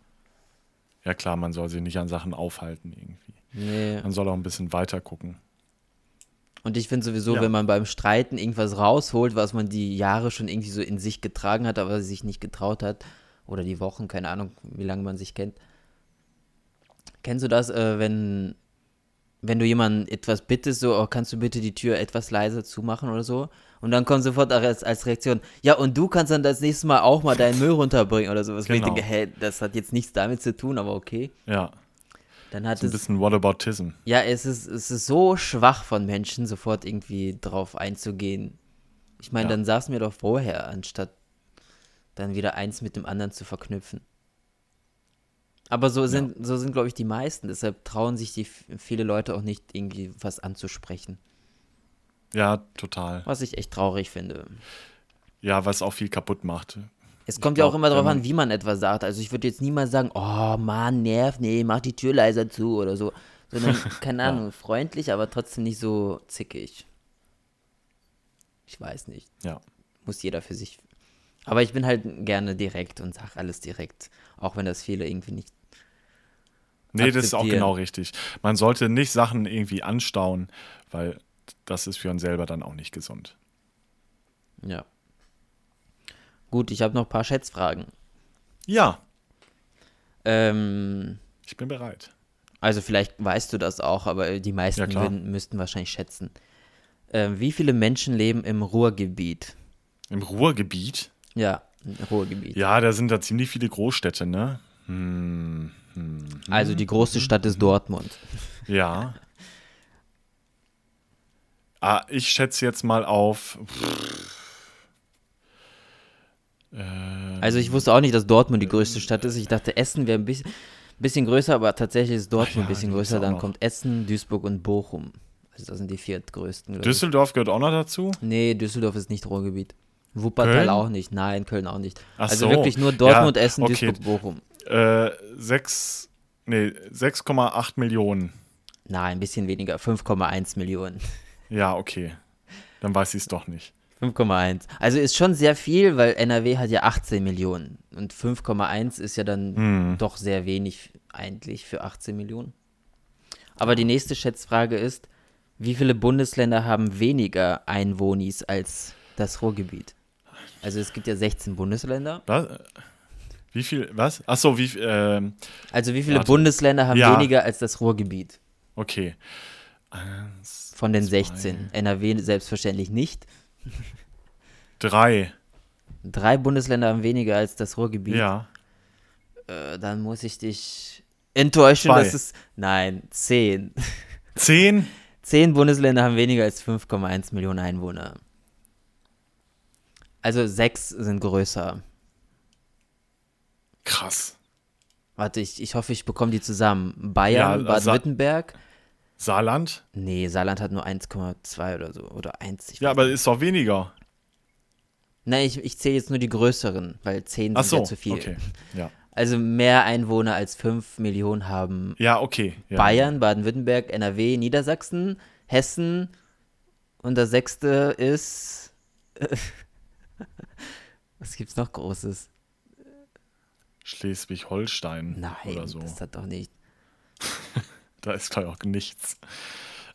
Ja klar, man soll sich nicht an Sachen aufhalten irgendwie. Nee. Man soll auch ein bisschen weiter gucken. Und ich finde sowieso, ja. wenn man beim Streiten irgendwas rausholt, was man die Jahre schon irgendwie so in sich getragen hat, aber sich nicht getraut hat, oder die Wochen, keine Ahnung, wie lange man sich kennt. Kennst du das, äh, wenn, wenn du jemanden etwas bittest, so, oh, kannst du bitte die Tür etwas leiser zumachen oder so? Und dann kommt sofort als, als Reaktion, ja, und du kannst dann das nächste Mal auch mal deinen Müll runterbringen oder sowas. Genau. Ich denke, hey, das hat jetzt nichts damit zu tun, aber okay. Ja. Dann hat so ein es, bisschen Whataboutism. Ja, es ist, es ist so schwach von Menschen, sofort irgendwie drauf einzugehen. Ich meine, ja. dann saßen wir doch vorher, anstatt dann wieder eins mit dem anderen zu verknüpfen. Aber so sind, ja. so sind, glaube ich, die meisten. Deshalb trauen sich die viele Leute auch nicht, irgendwie was anzusprechen. Ja, total. Was ich echt traurig finde. Ja, was auch viel kaputt macht. Es kommt glaub, ja auch immer darauf an, wie man etwas sagt. Also ich würde jetzt niemals sagen, oh Mann, nerv, nee, mach die Tür leiser zu oder so. Sondern, keine Ahnung, ja. freundlich, aber trotzdem nicht so zickig. Ich weiß nicht. Ja. Muss jeder für sich. Aber ich bin halt gerne direkt und sage alles direkt. Auch wenn das viele irgendwie nicht. Nee, das ist auch genau richtig. Man sollte nicht Sachen irgendwie anstauen, weil das ist für uns selber dann auch nicht gesund. Ja. Gut, ich habe noch ein paar Schätzfragen. Ja. Ähm, ich bin bereit. Also vielleicht weißt du das auch, aber die meisten ja, würden, müssten wahrscheinlich schätzen. Ähm, wie viele Menschen leben im Ruhrgebiet? Im Ruhrgebiet? Ja, im Ruhrgebiet. Ja, da sind da ziemlich viele Großstädte, ne? Hm, hm, also die große Stadt ist Dortmund. Ja. Ah, ich schätze jetzt mal auf. also ich wusste auch nicht, dass Dortmund die größte Stadt ist. Ich dachte, Essen wäre ein bisschen, bisschen größer, aber tatsächlich ist Dortmund ja, ein bisschen größer. Dann kommt Essen, Duisburg und Bochum. Also das sind die viertgrößten. Düsseldorf gehört auch noch dazu? Nee, Düsseldorf ist nicht Ruhrgebiet. Wuppertal Köln? auch nicht. Nein, Köln auch nicht. Ach also so. wirklich nur Dortmund, ja, Essen, okay. Duisburg, Bochum. Äh, 6, nee, 6,8 Millionen. Nein, ein bisschen weniger. 5,1 Millionen. Ja, okay. Dann weiß ich es doch nicht. 5,1. Also ist schon sehr viel, weil NRW hat ja 18 Millionen. Und 5,1 ist ja dann hm. doch sehr wenig eigentlich für 18 Millionen. Aber die nächste Schätzfrage ist, Wie viele Bundesländer haben weniger Einwohnis als das Ruhrgebiet? Also es gibt ja 16 Bundesländer. Was? Wie viel, was? Achso, wie, ähm, Also wie viele Warte. Bundesländer haben Ja. weniger als das Ruhrgebiet? okay. Eins, Von den Zwei. 16. NRW selbstverständlich nicht. drei. Drei Bundesländer haben weniger als das Ruhrgebiet. Ja. Äh, dann muss ich dich enttäuschen, Zwei. dass es. Nein, zehn. Zehn? Zehn Bundesländer haben weniger als 5,1 Millionen Einwohner. Also sechs sind größer. Krass. Warte, ich, ich hoffe, ich bekomme die zusammen. Bayern, Ja, also- Baden-Württemberg. Saarland? Nee, Saarland hat nur 1,2 oder so. Oder 1. Ich Ja, aber nicht. ist doch weniger. Nein, ich, ich zähle jetzt nur die größeren, weil 10 Ach sind so, ja zu viel. okay. Ja. Also mehr Einwohner als 5 Millionen haben Ja, okay. Ja. Bayern, Baden-Württemberg, NRW, Niedersachsen, Hessen und das sechste ist. Was gibt's noch Großes? Schleswig-Holstein Nein, oder so. das hat doch nicht. Da ist gleich auch nichts.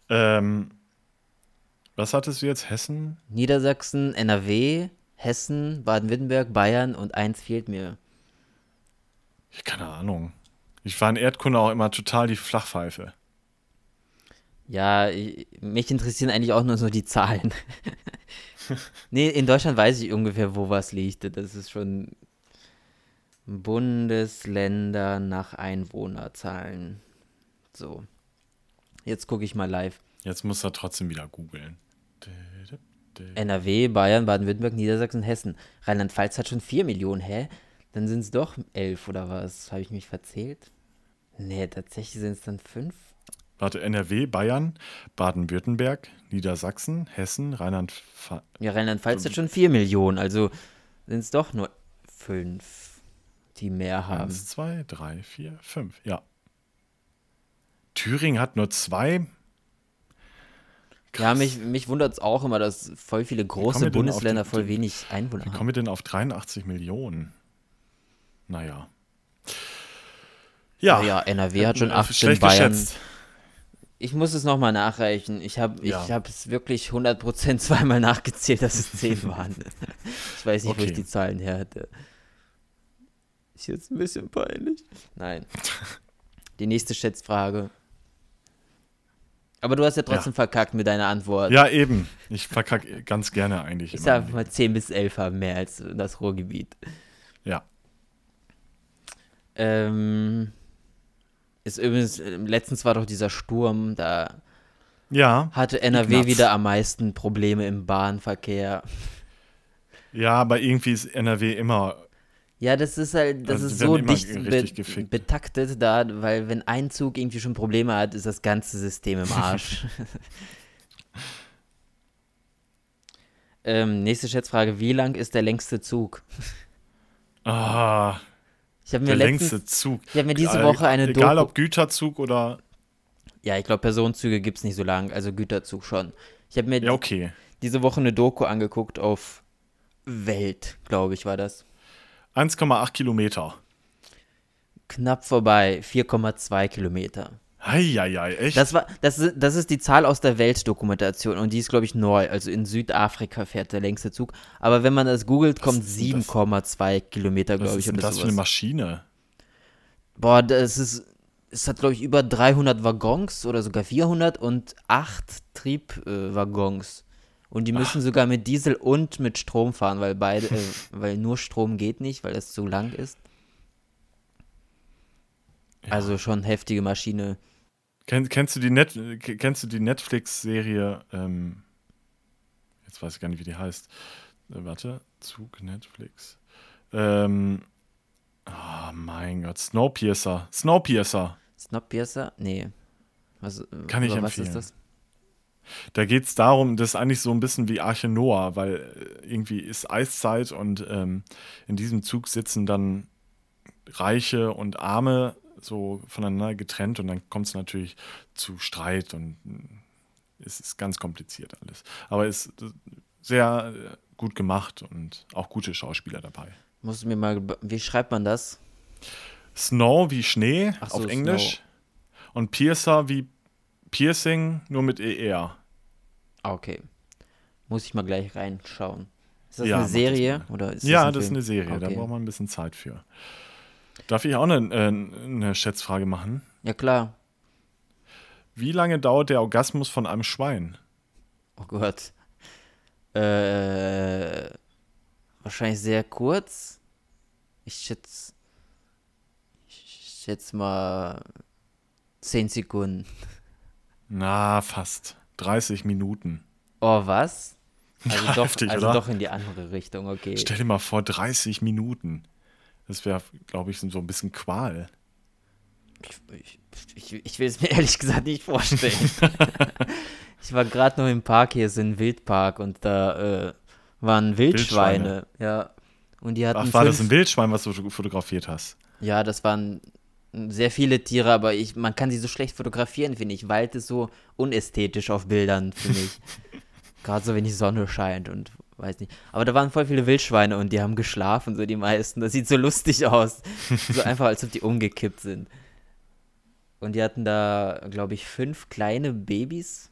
Ähm, was hattest du jetzt? Hessen? Niedersachsen, NRW, Hessen, Baden-Württemberg, Bayern und eins fehlt mir. Keine Ahnung. Ich war in Erdkunde auch immer total die Flachpfeife. Ja, ich, mich interessieren eigentlich auch nur so die Zahlen. nee, in Deutschland weiß ich ungefähr, wo was liegt. Das ist schon Bundesländer nach Einwohnerzahlen. So. Jetzt gucke ich mal live. Jetzt muss er trotzdem wieder googeln. NRW, Bayern, Baden-Württemberg, Niedersachsen, Hessen. Rheinland-Pfalz hat schon 4 Millionen, hä? Dann sind es doch 11 oder was? Habe ich mich verzählt? Nee, tatsächlich sind es dann 5. Warte, NRW, Bayern, Baden-Württemberg, Niedersachsen, Hessen, Rheinland-Pfalz. Ja, Rheinland-Pfalz hat schon 4 Millionen, also sind es doch nur 5, die mehr haben. Eins, zwei, drei, vier, fünf. Ja. Thüringen hat nur zwei. Ja, mich, mich wundert es auch immer, dass voll viele große Bundesländer die- voll wenig Einwohner Wie haben. kommen wir denn auf 83 Millionen? Naja. Ja. Ja, NRW hat schon Äh, 18, Schlecht Bayern. geschätzt. Ich muss es nochmal nachreichen. Ich habe Ja. ich hab es wirklich 100% zweimal nachgezählt, dass es 10 waren. Ich weiß nicht, wo ich Okay. die Zahlen her hatte. Ist jetzt ein bisschen peinlich. Nein. Die nächste Schätzfrage. Aber du hast ja trotzdem verkackt mit deiner Antwort. Ja, eben. Ich verkacke ganz gerne eigentlich. ich sag mal 10 bis 11 haben mehr als das Ruhrgebiet. Ja. Ähm, ist übrigens, äh, letztens war doch dieser Sturm, da Ja. hatte NRW Ignaz. wieder am meisten Probleme im Bahnverkehr. Ja, aber irgendwie ist NRW immer. Ja, das ist halt, das Also, ist so dicht be betaktet da, weil wenn ein Zug irgendwie schon Probleme hat, ist das ganze System im Arsch. ähm, nächste Schätzfrage, wie lang ist der längste Zug? Ah, Ich habe mir der letztens, längste Zug. ich habe mir diese Woche eine Egal Doku, ob Güterzug oder. ja, ich glaube Personenzüge gibt es nicht so lang, also Güterzug schon. Ich habe mir Ja, okay. diese Woche eine Doku angeguckt auf Welt, glaube ich, war das. 1,8 Kilometer. Knapp vorbei, 4,2 Kilometer. Heieiei, echt? Das, war, das, ist, das ist die Zahl aus der Weltdokumentation und die ist, glaube ich, neu. Also in Südafrika fährt der längste Zug. Aber wenn man das googelt, kommt ist denn das? 7,2 Kilometer, Was glaube ist ich. denn Oder das für eine sowas. Maschine? Boah, das ist. Es hat, glaube ich, über 300 Waggons oder sogar 400 und 8 Triebwaggons. Und die müssen sogar mit Diesel und mit Strom fahren, weil beide, äh, weil nur Strom geht nicht, weil das zu lang ist. Also schon heftige Maschine. Kenn, kennst du die, Net, kennst du die Netflix-Serie? Ähm, jetzt weiß ich gar nicht, wie die heißt. Äh, warte, Zug Netflix. Ähm, oh mein Gott, Snowpiercer. Snowpiercer. Snowpiercer? Nee. Was, Kann ich über was empfehlen. ist das? Da geht es darum, das ist eigentlich so ein bisschen wie Arche Noah, weil äh, irgendwie ist Eiszeit und ähm, in diesem Zug sitzen dann Reiche und Arme so voneinander getrennt und dann kommt es natürlich zu Streit und äh, es ist ganz kompliziert alles. Aber es ist äh, sehr gut gemacht und auch gute Schauspieler dabei. Musst du mir mal, wie schreibt man das? Snow wie Schnee so, auf Englisch und Piercer wie Piercing nur mit ER. Ah, okay. Muss ich mal gleich reinschauen. Ist das Ja, eine das Serie? mal. Oder ist ja, ein das ist eine Serie, da Okay. braucht man ein bisschen Zeit für. Darf ich auch eine, äh, eine Schätzfrage machen? Ja, klar. Wie lange dauert der Orgasmus von einem Schwein? Oh Gott. Äh, wahrscheinlich sehr kurz. Ich schätze. Ich schätze mal 10 Sekunden. Na, fast. 30 Minuten. Oh, was? Also doch, Heftig, also doch in die andere Richtung, okay. Stell dir mal vor, 30 Minuten. Das wäre, glaube ich, so ein bisschen Qual. Ich, ich, ich will es mir ehrlich gesagt nicht vorstellen. ich war gerade noch im Park, hier ist ein Wildpark und da äh, waren Wildschweine. Ja. Und die hatten Ach, war das fünf- ein Wildschwein, was du fotografiert hast? Ja, das waren sehr viele Tiere, aber ich, man kann sie so schlecht fotografieren, finde ich. Wald ist so unästhetisch auf Bildern, finde ich. Gerade so, wenn die Sonne scheint und weiß nicht. Aber da waren voll viele Wildschweine und die haben geschlafen, so die meisten. Das sieht so lustig aus. so einfach, als ob die umgekippt sind. Und die hatten da, glaube ich, fünf kleine Babys.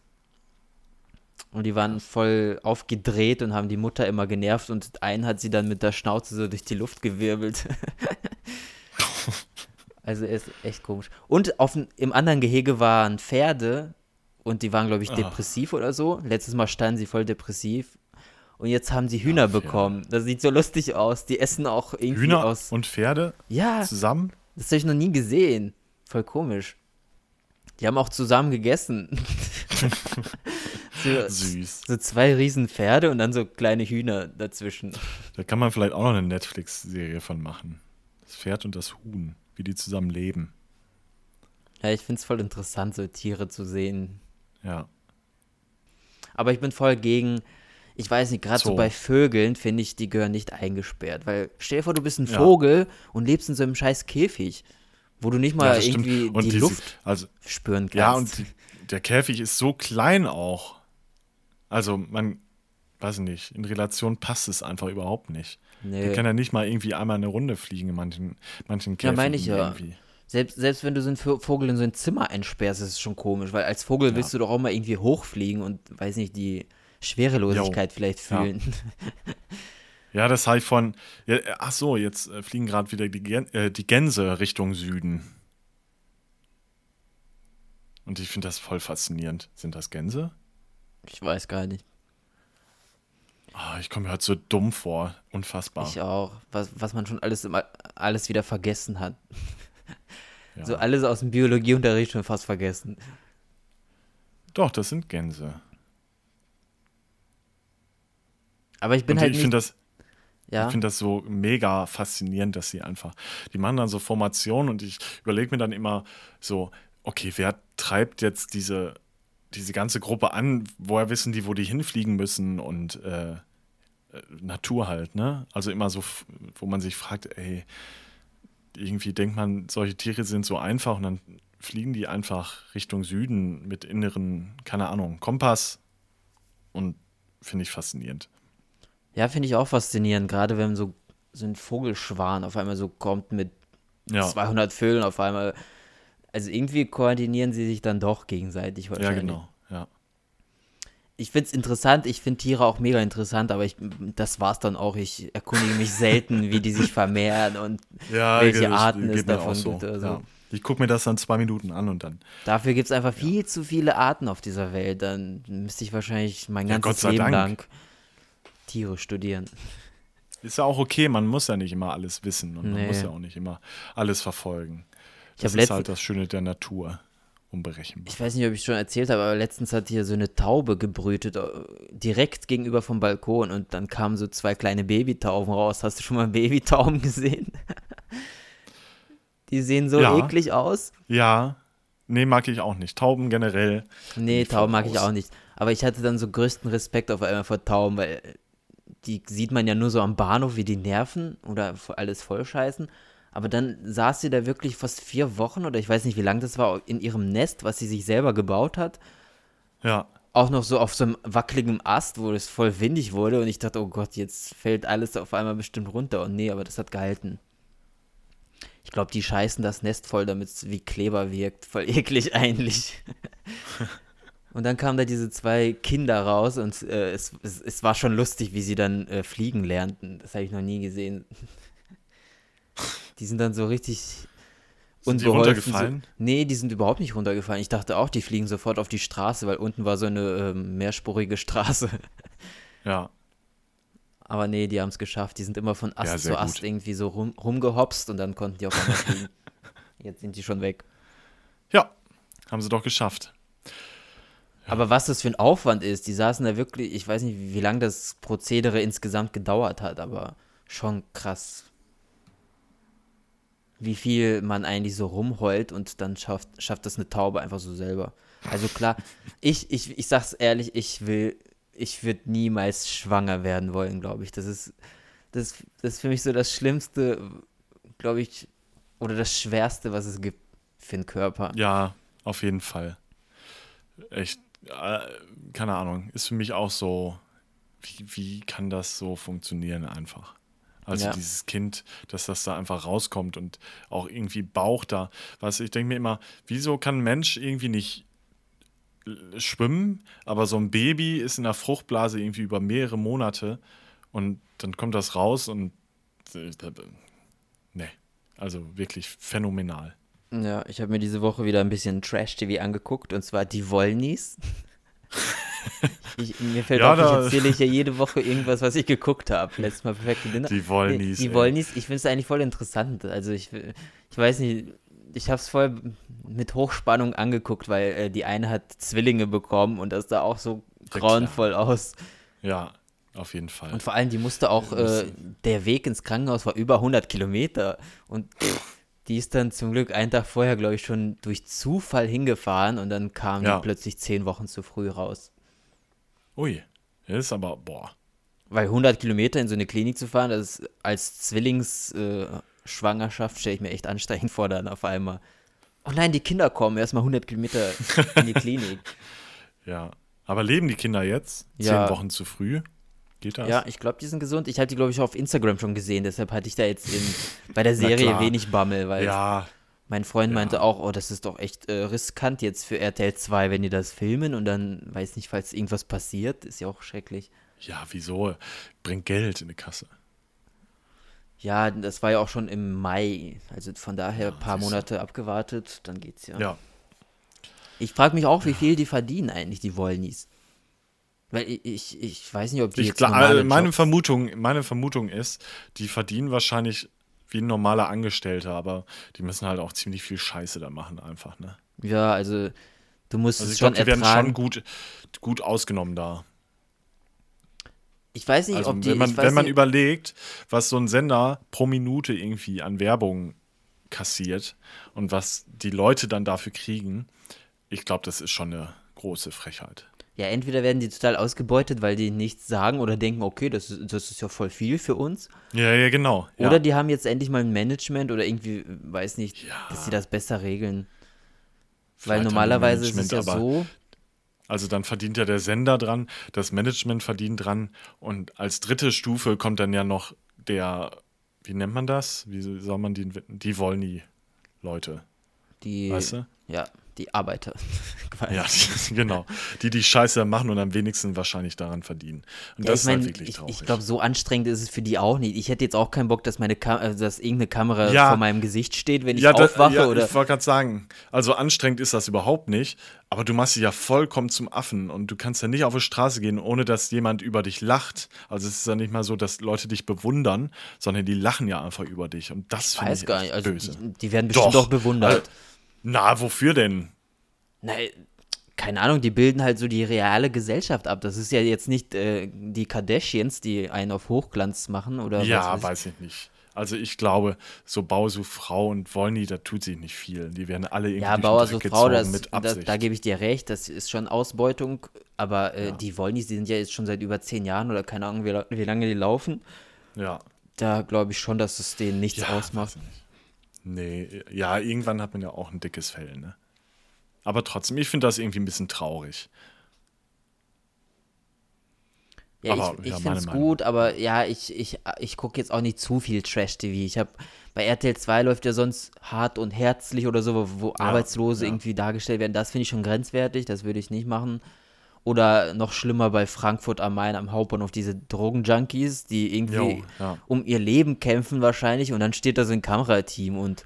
Und die waren voll aufgedreht und haben die Mutter immer genervt und einen hat sie dann mit der Schnauze so durch die Luft gewirbelt. also er ist echt komisch. Und auf, im anderen Gehege waren Pferde und die waren, glaube ich, Ah. depressiv oder so. Letztes Mal standen sie voll depressiv. Und jetzt haben sie Hühner Pferde. bekommen. Das sieht so lustig aus. Die essen auch irgendwie Hühner aus. und Pferde Ja, zusammen? das habe ich noch nie gesehen. Voll komisch. Die haben auch zusammen gegessen. so, Süß. so zwei riesen Pferde und dann so kleine Hühner dazwischen. Da kann man vielleicht auch noch eine Netflix-Serie von machen. Das Pferd und das Huhn, wie die zusammen leben. Ja, ich finde es voll interessant, so Tiere zu sehen. Ja. Aber ich bin voll gegen, ich weiß nicht, gerade so. So. bei Vögeln finde ich, die gehören nicht eingesperrt. Weil stell dir vor, du bist ein Ja. Vogel und lebst in so einem scheiß Käfig, wo du nicht mal ja, irgendwie Und die diese- Luft Also, spüren kannst. ja, und die, der Käfig ist so klein auch. Also, man, weiß nicht, in Relation passt es einfach überhaupt nicht. Nee. Der kann ja nicht mal irgendwie einmal eine Runde fliegen in manchen, manchen Ja, Käfigen. meine ich ja. Irgendwie. Selbst, selbst wenn du so einen Vogel in so ein Zimmer einsperrst, ist es schon komisch, weil als Vogel Ja. willst du doch auch mal irgendwie hochfliegen und, weiß nicht, die Schwerelosigkeit vielleicht Ja. fühlen. Ja, das habe ich von. Ja, ach so, jetzt äh, fliegen gerade wieder die, Gän äh, die Gänse Richtung Süden. Und ich finde das voll faszinierend. Sind das Gänse? Ich weiß gar nicht. Ah, ich komme mir halt so dumm vor. Unfassbar. Ich auch. Was, was man schon alles, immer, alles wieder vergessen hat. ja. So alles aus dem Biologieunterricht schon fast vergessen. Doch, das sind Gänse. Aber ich bin Und halt ich finde das, ja, ich finde das so mega faszinierend, dass sie einfach, die machen dann so Formationen und ich überlege mir dann immer so, okay, wer treibt jetzt diese, diese ganze Gruppe an? Woher wissen die, wo die hinfliegen müssen? Und äh, äh, Natur halt, ne? Also immer so, wo man sich fragt, ey, irgendwie denkt man, solche Tiere sind so einfach und dann fliegen die einfach Richtung Süden mit inneren, keine Ahnung, Kompass und finde ich faszinierend. ja finde ich auch faszinierend, gerade wenn so, so ein Vogelschwan auf einmal so kommt mit Ja, 200 Vögeln auf einmal. Also irgendwie koordinieren sie sich dann doch gegenseitig ja wahrscheinlich. genau, ja. Ich finde es interessant, ich finde Tiere auch mega interessant, aber ich, das war's dann auch. Ich erkundige mich selten, wie die sich vermehren und Ja, welche geht- Arten geht es davon so. gibt. oder so. Ja. Ich gucke mir das dann zwei Minuten an und dann. Dafür gibt es einfach viel zu viele Arten auf dieser Welt. Dann müsste ich wahrscheinlich mein Ja, ganzes Leben Dank. lang Tiere studieren. Ist ja auch okay, man muss ja nicht immer alles wissen und man Nee. muss ja auch nicht immer alles verfolgen. Ich Das ist letztens- halt das Schöne der Natur. Unberechenbar. Ich weiß nicht, ob ich schon erzählt habe, aber letztens hat hier so eine Taube gebrütet, äh, direkt gegenüber vom Balkon und dann kamen so zwei kleine Babytauben raus. Hast du schon mal Babytauben gesehen? Die sehen so Ja. eklig aus. Ja, nee, mag ich auch nicht. Tauben generell. Nee, Tauben mag ich raus. auch nicht. Aber ich hatte dann so größten Respekt auf einmal vor Tauben, weil die sieht man ja nur so am Bahnhof, wie die nerven oder alles vollscheißen. Aber dann saß sie da wirklich fast vier Wochen oder ich weiß nicht, wie lang das war, in ihrem Nest, was sie sich selber gebaut hat. Ja, Auch noch so auf so einem wackeligen Ast, wo es voll windig wurde. Und ich dachte, oh Gott, jetzt fällt alles auf einmal bestimmt runter. Und nee, aber das hat gehalten. Ich glaube, die scheißen das Nest voll, damit es wie Kleber wirkt. Voll eklig eigentlich. Und dann kamen da diese zwei Kinder raus und äh, es, es, es, war schon lustig, wie sie dann äh, fliegen lernten. Das habe ich noch nie gesehen. Die sind dann so richtig sind die runtergefallen? So, nee, die sind überhaupt nicht runtergefallen. Ich dachte auch, die fliegen sofort auf die Straße, weil unten war so eine äh, mehrspurige Straße. Ja. Aber nee, die haben es geschafft. Die sind immer von Ast ja, zu Ast gut. irgendwie so rum, rumgehopst und dann konnten die auf einmal fliegen. Jetzt sind die schon weg. Ja, haben sie doch geschafft. Ja. Aber was das für ein Aufwand ist, die saßen da wirklich, ich weiß nicht, wie lange das Prozedere insgesamt gedauert hat, aber schon krass wie viel man eigentlich so rumheult und dann schafft, schafft das eine Taube einfach so selber. Also klar, ich, ich, ich sag's ehrlich, ich will, ich würde niemals schwanger werden wollen, glaube ich. Das ist, das, das ist für mich so das Schlimmste, glaube ich, oder das Schwerste, was es gibt für den Körper. Ja, auf jeden Fall. Echt, äh, keine Ahnung, ist für mich auch so, wie, wie kann das so funktionieren einfach? Also ja. dieses Kind, dass das da einfach rauskommt und auch irgendwie Bauch da. Was ich denke mir immer, wieso kann ein Mensch irgendwie nicht schwimmen, aber so ein Baby ist in der Fruchtblase irgendwie über mehrere Monate und dann kommt das raus und ne, also wirklich phänomenal. Ja, ich habe mir diese Woche wieder ein bisschen Trash-TV angeguckt und zwar die Wollnies. Ich, mir fällt ja, auf, ich erzähle ich ja jede Woche irgendwas, was ich geguckt habe. Letztes Mal perfekte Dinner. Die Wollnies. Die, die Wollnies, ich finde es eigentlich voll interessant. Also ich, ich weiß nicht, ich habe es voll mit Hochspannung angeguckt, weil äh, die eine hat Zwillinge bekommen und das sah auch so grauenvoll ja, aus. Ja, auf jeden Fall. Und vor allem, die musste auch, äh, der Weg ins Krankenhaus war über 100 Kilometer und die ist dann zum Glück einen Tag vorher, glaube ich, schon durch Zufall hingefahren und dann kam ja. die plötzlich zehn Wochen zu früh raus. Ui, das ist aber, boah. Weil 100 Kilometer in so eine Klinik zu fahren, das ist als Zwillingsschwangerschaft, äh, stelle ich mir echt anstrengend vor, dann auf einmal. Oh nein, die Kinder kommen erstmal 100 Kilometer in die Klinik. ja, aber leben die Kinder jetzt? Ja. Zehn Wochen zu früh? Geht das? Ja, ich glaube, die sind gesund. Ich habe die, glaube ich, auf Instagram schon gesehen. Deshalb hatte ich da jetzt in, bei der Serie wenig Bammel, weil ja. Mein Freund ja. meinte auch, oh, das ist doch echt äh, riskant jetzt für RTL 2, wenn die das filmen und dann, weiß nicht, falls irgendwas passiert, ist ja auch schrecklich. Ja, wieso? Bringt Geld in die Kasse. Ja, das war ja auch schon im Mai. Also von daher ein ja, paar Monate abgewartet, dann geht's ja. Ja. Ich frage mich auch, wie viel die verdienen eigentlich, die Wollnies. Weil ich, ich, ich weiß nicht, ob die ich jetzt glaub, also meine Vermutung, meine Vermutung ist, die verdienen wahrscheinlich wie ein normaler Angestellter, aber die müssen halt auch ziemlich viel Scheiße da machen einfach, ne? Ja, also du musst also es schon glaub, die ertragen. werden schon gut, gut ausgenommen da. Ich weiß nicht, also, ob die. Wenn man, wenn man überlegt, was so ein Sender pro Minute irgendwie an Werbung kassiert und was die Leute dann dafür kriegen, ich glaube, das ist schon eine große Frechheit ja, entweder werden die total ausgebeutet, weil die nichts sagen oder denken, okay, das ist, das ist ja voll viel für uns. Ja, ja, genau. Ja. Oder die haben jetzt endlich mal ein Management oder irgendwie, weiß nicht, ja. dass sie das besser regeln. Vielleicht weil normalerweise ist es ja so. Also dann verdient ja der Sender dran, das Management verdient dran und als dritte Stufe kommt dann ja noch der, wie nennt man das? Wie soll man die, die Wollny-Leute? Die, weißt du? Ja, die Arbeiter. ja, die, genau. Die die Scheiße machen und am wenigsten wahrscheinlich daran verdienen. Und ja, das ich mein, ist halt wirklich ich, traurig. Ich glaube, so anstrengend ist es für die auch nicht. Ich hätte jetzt auch keinen Bock, dass meine Kam also dass irgendeine Kamera ja. vor meinem Gesicht steht, wenn ich ja, aufwache. ja, oder ich wollte gerade sagen, also anstrengend ist das überhaupt nicht, aber du machst dich ja vollkommen zum Affen und du kannst ja nicht auf die Straße gehen, ohne dass jemand über dich lacht. Also es ist ja nicht mal so, dass Leute dich bewundern, sondern die lachen ja einfach über dich. Und das finde ich, weiß gar nicht. Also böse. Die, die werden bestimmt doch, doch bewundert. Also, na, wofür denn? Na, keine Ahnung, die bilden halt so die reale Gesellschaft ab. Das ist ja jetzt nicht äh, die Kardashians, die einen auf Hochglanz machen oder Ja, weiß, weiß ich nicht. Also ich glaube, so Bausuchfrau und Wollny, da tut sich nicht viel. Die werden alle irgendwie Ja, Bauer so Frau, das, mit Absicht. Da, da gebe ich dir recht, das ist schon Ausbeutung, aber äh, ja. die Wollnys, die sind ja jetzt schon seit über zehn Jahren oder keine Ahnung, wie, wie lange die laufen. Ja. Da glaube ich schon, dass es denen nichts ja, ausmacht. Nee, ja, irgendwann hat man ja auch ein dickes Fell, ne? Aber trotzdem, ich finde das irgendwie ein bisschen traurig. Ja, Aber, ich, ich ja, finde es gut, aber ja, ich, ich, ich gucke jetzt auch nicht zu viel Trash-TV. Ich habe bei RTL 2 läuft ja sonst hart und herzlich oder so, wo, wo Arbeitslose ja. irgendwie dargestellt werden. Das finde ich schon grenzwertig, das würde ich nicht machen. Oder noch schlimmer bei Frankfurt am Main am Hauptbahnhof, diese Drogenjunkies, die irgendwie Jo, ja. um ihr Leben kämpfen wahrscheinlich und dann steht da so ein Kamerateam und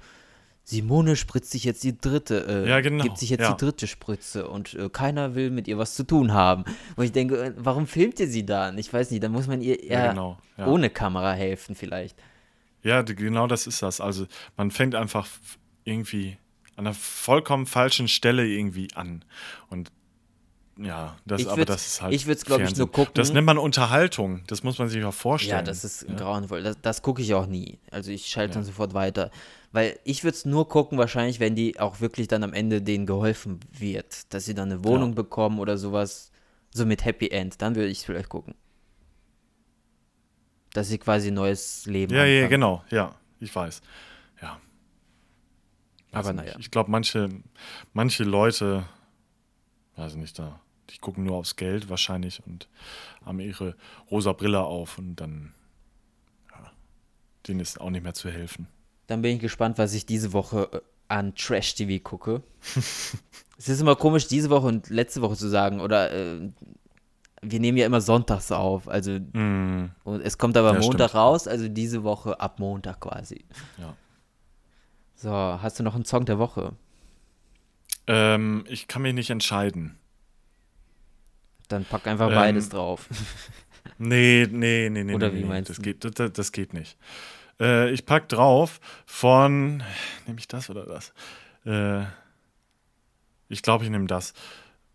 Simone spritzt sich jetzt die dritte, äh, Ja, genau, gibt sich jetzt ja. die dritte Spritze und äh, keiner will mit ihr was zu tun haben. Und ich denke, äh, warum filmt ihr sie dann? Ich weiß nicht, dann muss man ihr eher genau. Ohne Kamera helfen vielleicht. Ja, genau das ist das. Also man fängt einfach irgendwie an einer vollkommen falschen Stelle irgendwie an. Und ja, das, Ich aber das ist halt. ich würd's, glaub ich, Fernsehen. nur gucken. Das nennt man Unterhaltung. Das muss man sich auch vorstellen. Ja, das ist grauenvoll. Das, das gucke ich auch nie. Also ich schalte dann Ja. sofort weiter. Weil ich würde es nur gucken, wahrscheinlich, wenn die auch wirklich dann am Ende denen geholfen wird. Dass sie dann eine Wohnung Ja. bekommen oder sowas. So mit Happy End. Dann würde ich es vielleicht gucken. Dass sie quasi ein neues Leben Ja, ja, anfangen. genau. Ja, ich weiß. Ja. Weiß Aber naja. Ich glaube, manche, manche Leute, weiß nicht, da, die gucken nur aufs Geld wahrscheinlich und haben ihre rosa Brille auf und dann, ja, denen ist auch nicht mehr zu helfen. Dann bin ich gespannt, was ich diese Woche äh, an Trash-TV gucke. es ist immer komisch, diese Woche und letzte Woche zu sagen. Oder äh, wir nehmen ja immer sonntags auf. Also Mm, Und es kommt aber Ja, Montag stimmt. raus, also diese Woche ab Montag quasi. ja. So, hast du noch einen Song der Woche? Ähm, ich kann mich nicht entscheiden. Dann pack einfach Ähm, beides drauf. Nee, nee, nee, nee. Oder nee, wie nee, meinst das du? Geht, das, das geht nicht. Äh, ich pack drauf von. Nehme ich das oder das? Äh, ich glaube, ich nehme das.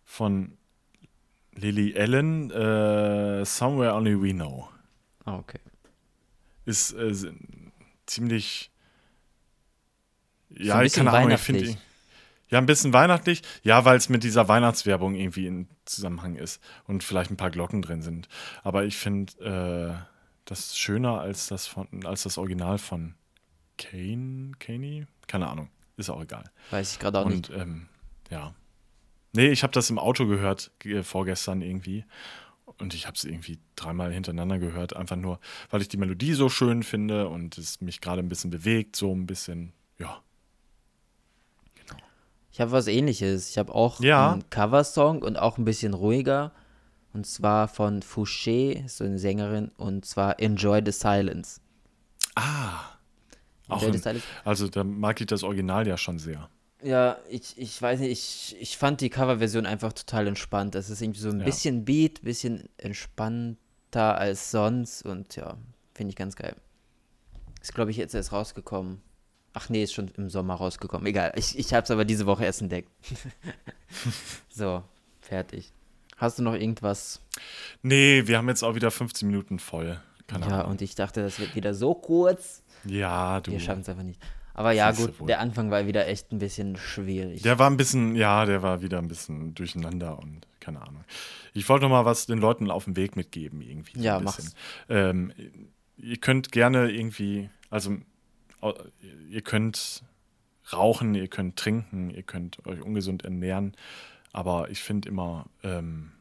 Von Lily Allen, äh, Somewhere Only We Know. Ah, okay. Ist äh, ziemlich. Ja, ich bisschen keine Ahnung, ich finde. Ja, ein bisschen weihnachtlich. Ja, weil es mit dieser Weihnachtswerbung irgendwie in Zusammenhang ist und vielleicht ein paar Glocken drin sind. Aber ich finde äh, das schöner als das von, als das Original von Kane, Kaney? Keine Ahnung. Ist auch egal. Weiß ich gerade auch nicht. und ähm, ja. Nee, ich habe das im Auto gehört, äh, vorgestern irgendwie. Und ich habe es irgendwie dreimal hintereinander gehört, einfach nur, weil ich die Melodie so schön finde und es mich gerade ein bisschen bewegt, so ein bisschen, ja. Ich habe was ähnliches. Ich habe auch Ja. einen Coversong und auch ein bisschen ruhiger. Und zwar von Fouché, so eine Sängerin, und zwar Enjoy the Silence. Ah. Auch Enjoy the ein, Silence. also da mag ich das Original ja schon sehr. Ja, ich, ich weiß nicht, ich, ich fand die Coverversion einfach total entspannt. Das ist irgendwie so ein Ja. bisschen Beat, bisschen entspannter als sonst und ja, finde ich ganz geil. Ist, glaube ich, jetzt erst rausgekommen. Ach nee, ist schon im Sommer rausgekommen. Egal, ich, ich habe es aber diese Woche erst entdeckt. so, fertig. Hast du noch irgendwas? Nee, wir haben jetzt auch wieder 15 Minuten voll. Keine ja, Ahnung. und ich dachte, das wird wieder so kurz. Ja, du. Wir schaffen es einfach nicht. Aber ja, gut, der Anfang war wieder echt ein bisschen schwierig. Der war ein bisschen, ja, der war wieder ein bisschen durcheinander und keine Ahnung. Ich wollte noch mal was den Leuten auf dem Weg mitgeben, irgendwie. So Ja, mach's. Ähm, ihr könnt gerne irgendwie, also ihr könnt rauchen, ihr könnt trinken, ihr könnt euch ungesund ernähren, aber ich finde immer, ähm,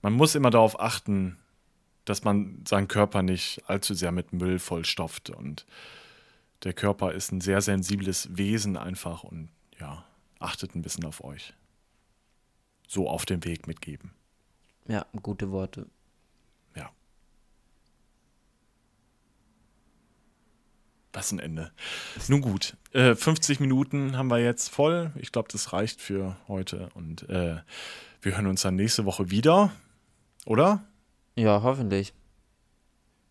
man muss immer darauf achten, dass man seinen Körper nicht allzu sehr mit Müll vollstopft und der Körper ist ein sehr sensibles Wesen einfach und ja, achtet ein bisschen auf euch. So auf dem Weg mitgeben. ja, gute Worte. Ja. Was ein Ende. Nun gut, äh, 50 Minuten haben wir jetzt voll. Ich glaube, das reicht für heute und äh, wir hören uns dann nächste Woche wieder, oder? Ja, hoffentlich.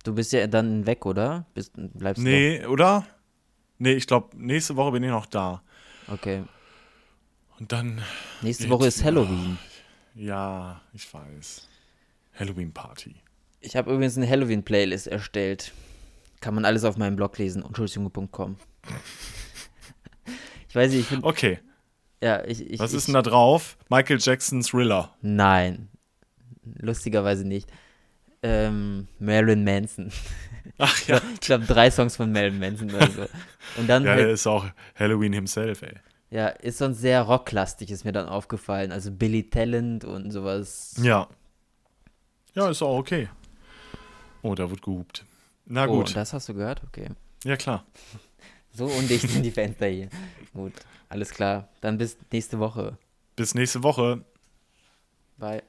Du bist ja dann weg, oder? Bist, bleibst Nee, oder? Nee, ich glaube, nächste Woche bin ich noch da. du? Okay. Und dann, Nächste Woche ist. Halloween. ja, ich weiß. Halloween Party. Ich habe übrigens eine Halloween-Playlist erstellt. Kann man alles auf meinem Blog lesen, unschuldsjunge.com. ich weiß nicht, ich finde. Okay, Ja, ich. ich was ist denn da drauf? Michael Jackson Thriller. Nein. Lustigerweise nicht. Ähm, Marilyn Manson. Ach ja. Ich glaube, drei Songs von Marilyn Manson oder so. Und dann Ja, der halt, ist auch Halloween himself, ey. ja, ist sonst sehr rocklastig, ist mir dann aufgefallen. Also Billy Talent und sowas. Ja. Ja, ist auch okay. Oh, da wird gehupt. Na Oh, gut. das hast du gehört? Okay. ja, klar. So undicht sind die Fenster hier. Gut, alles klar. Dann bis nächste Woche. Bis nächste Woche. Bye.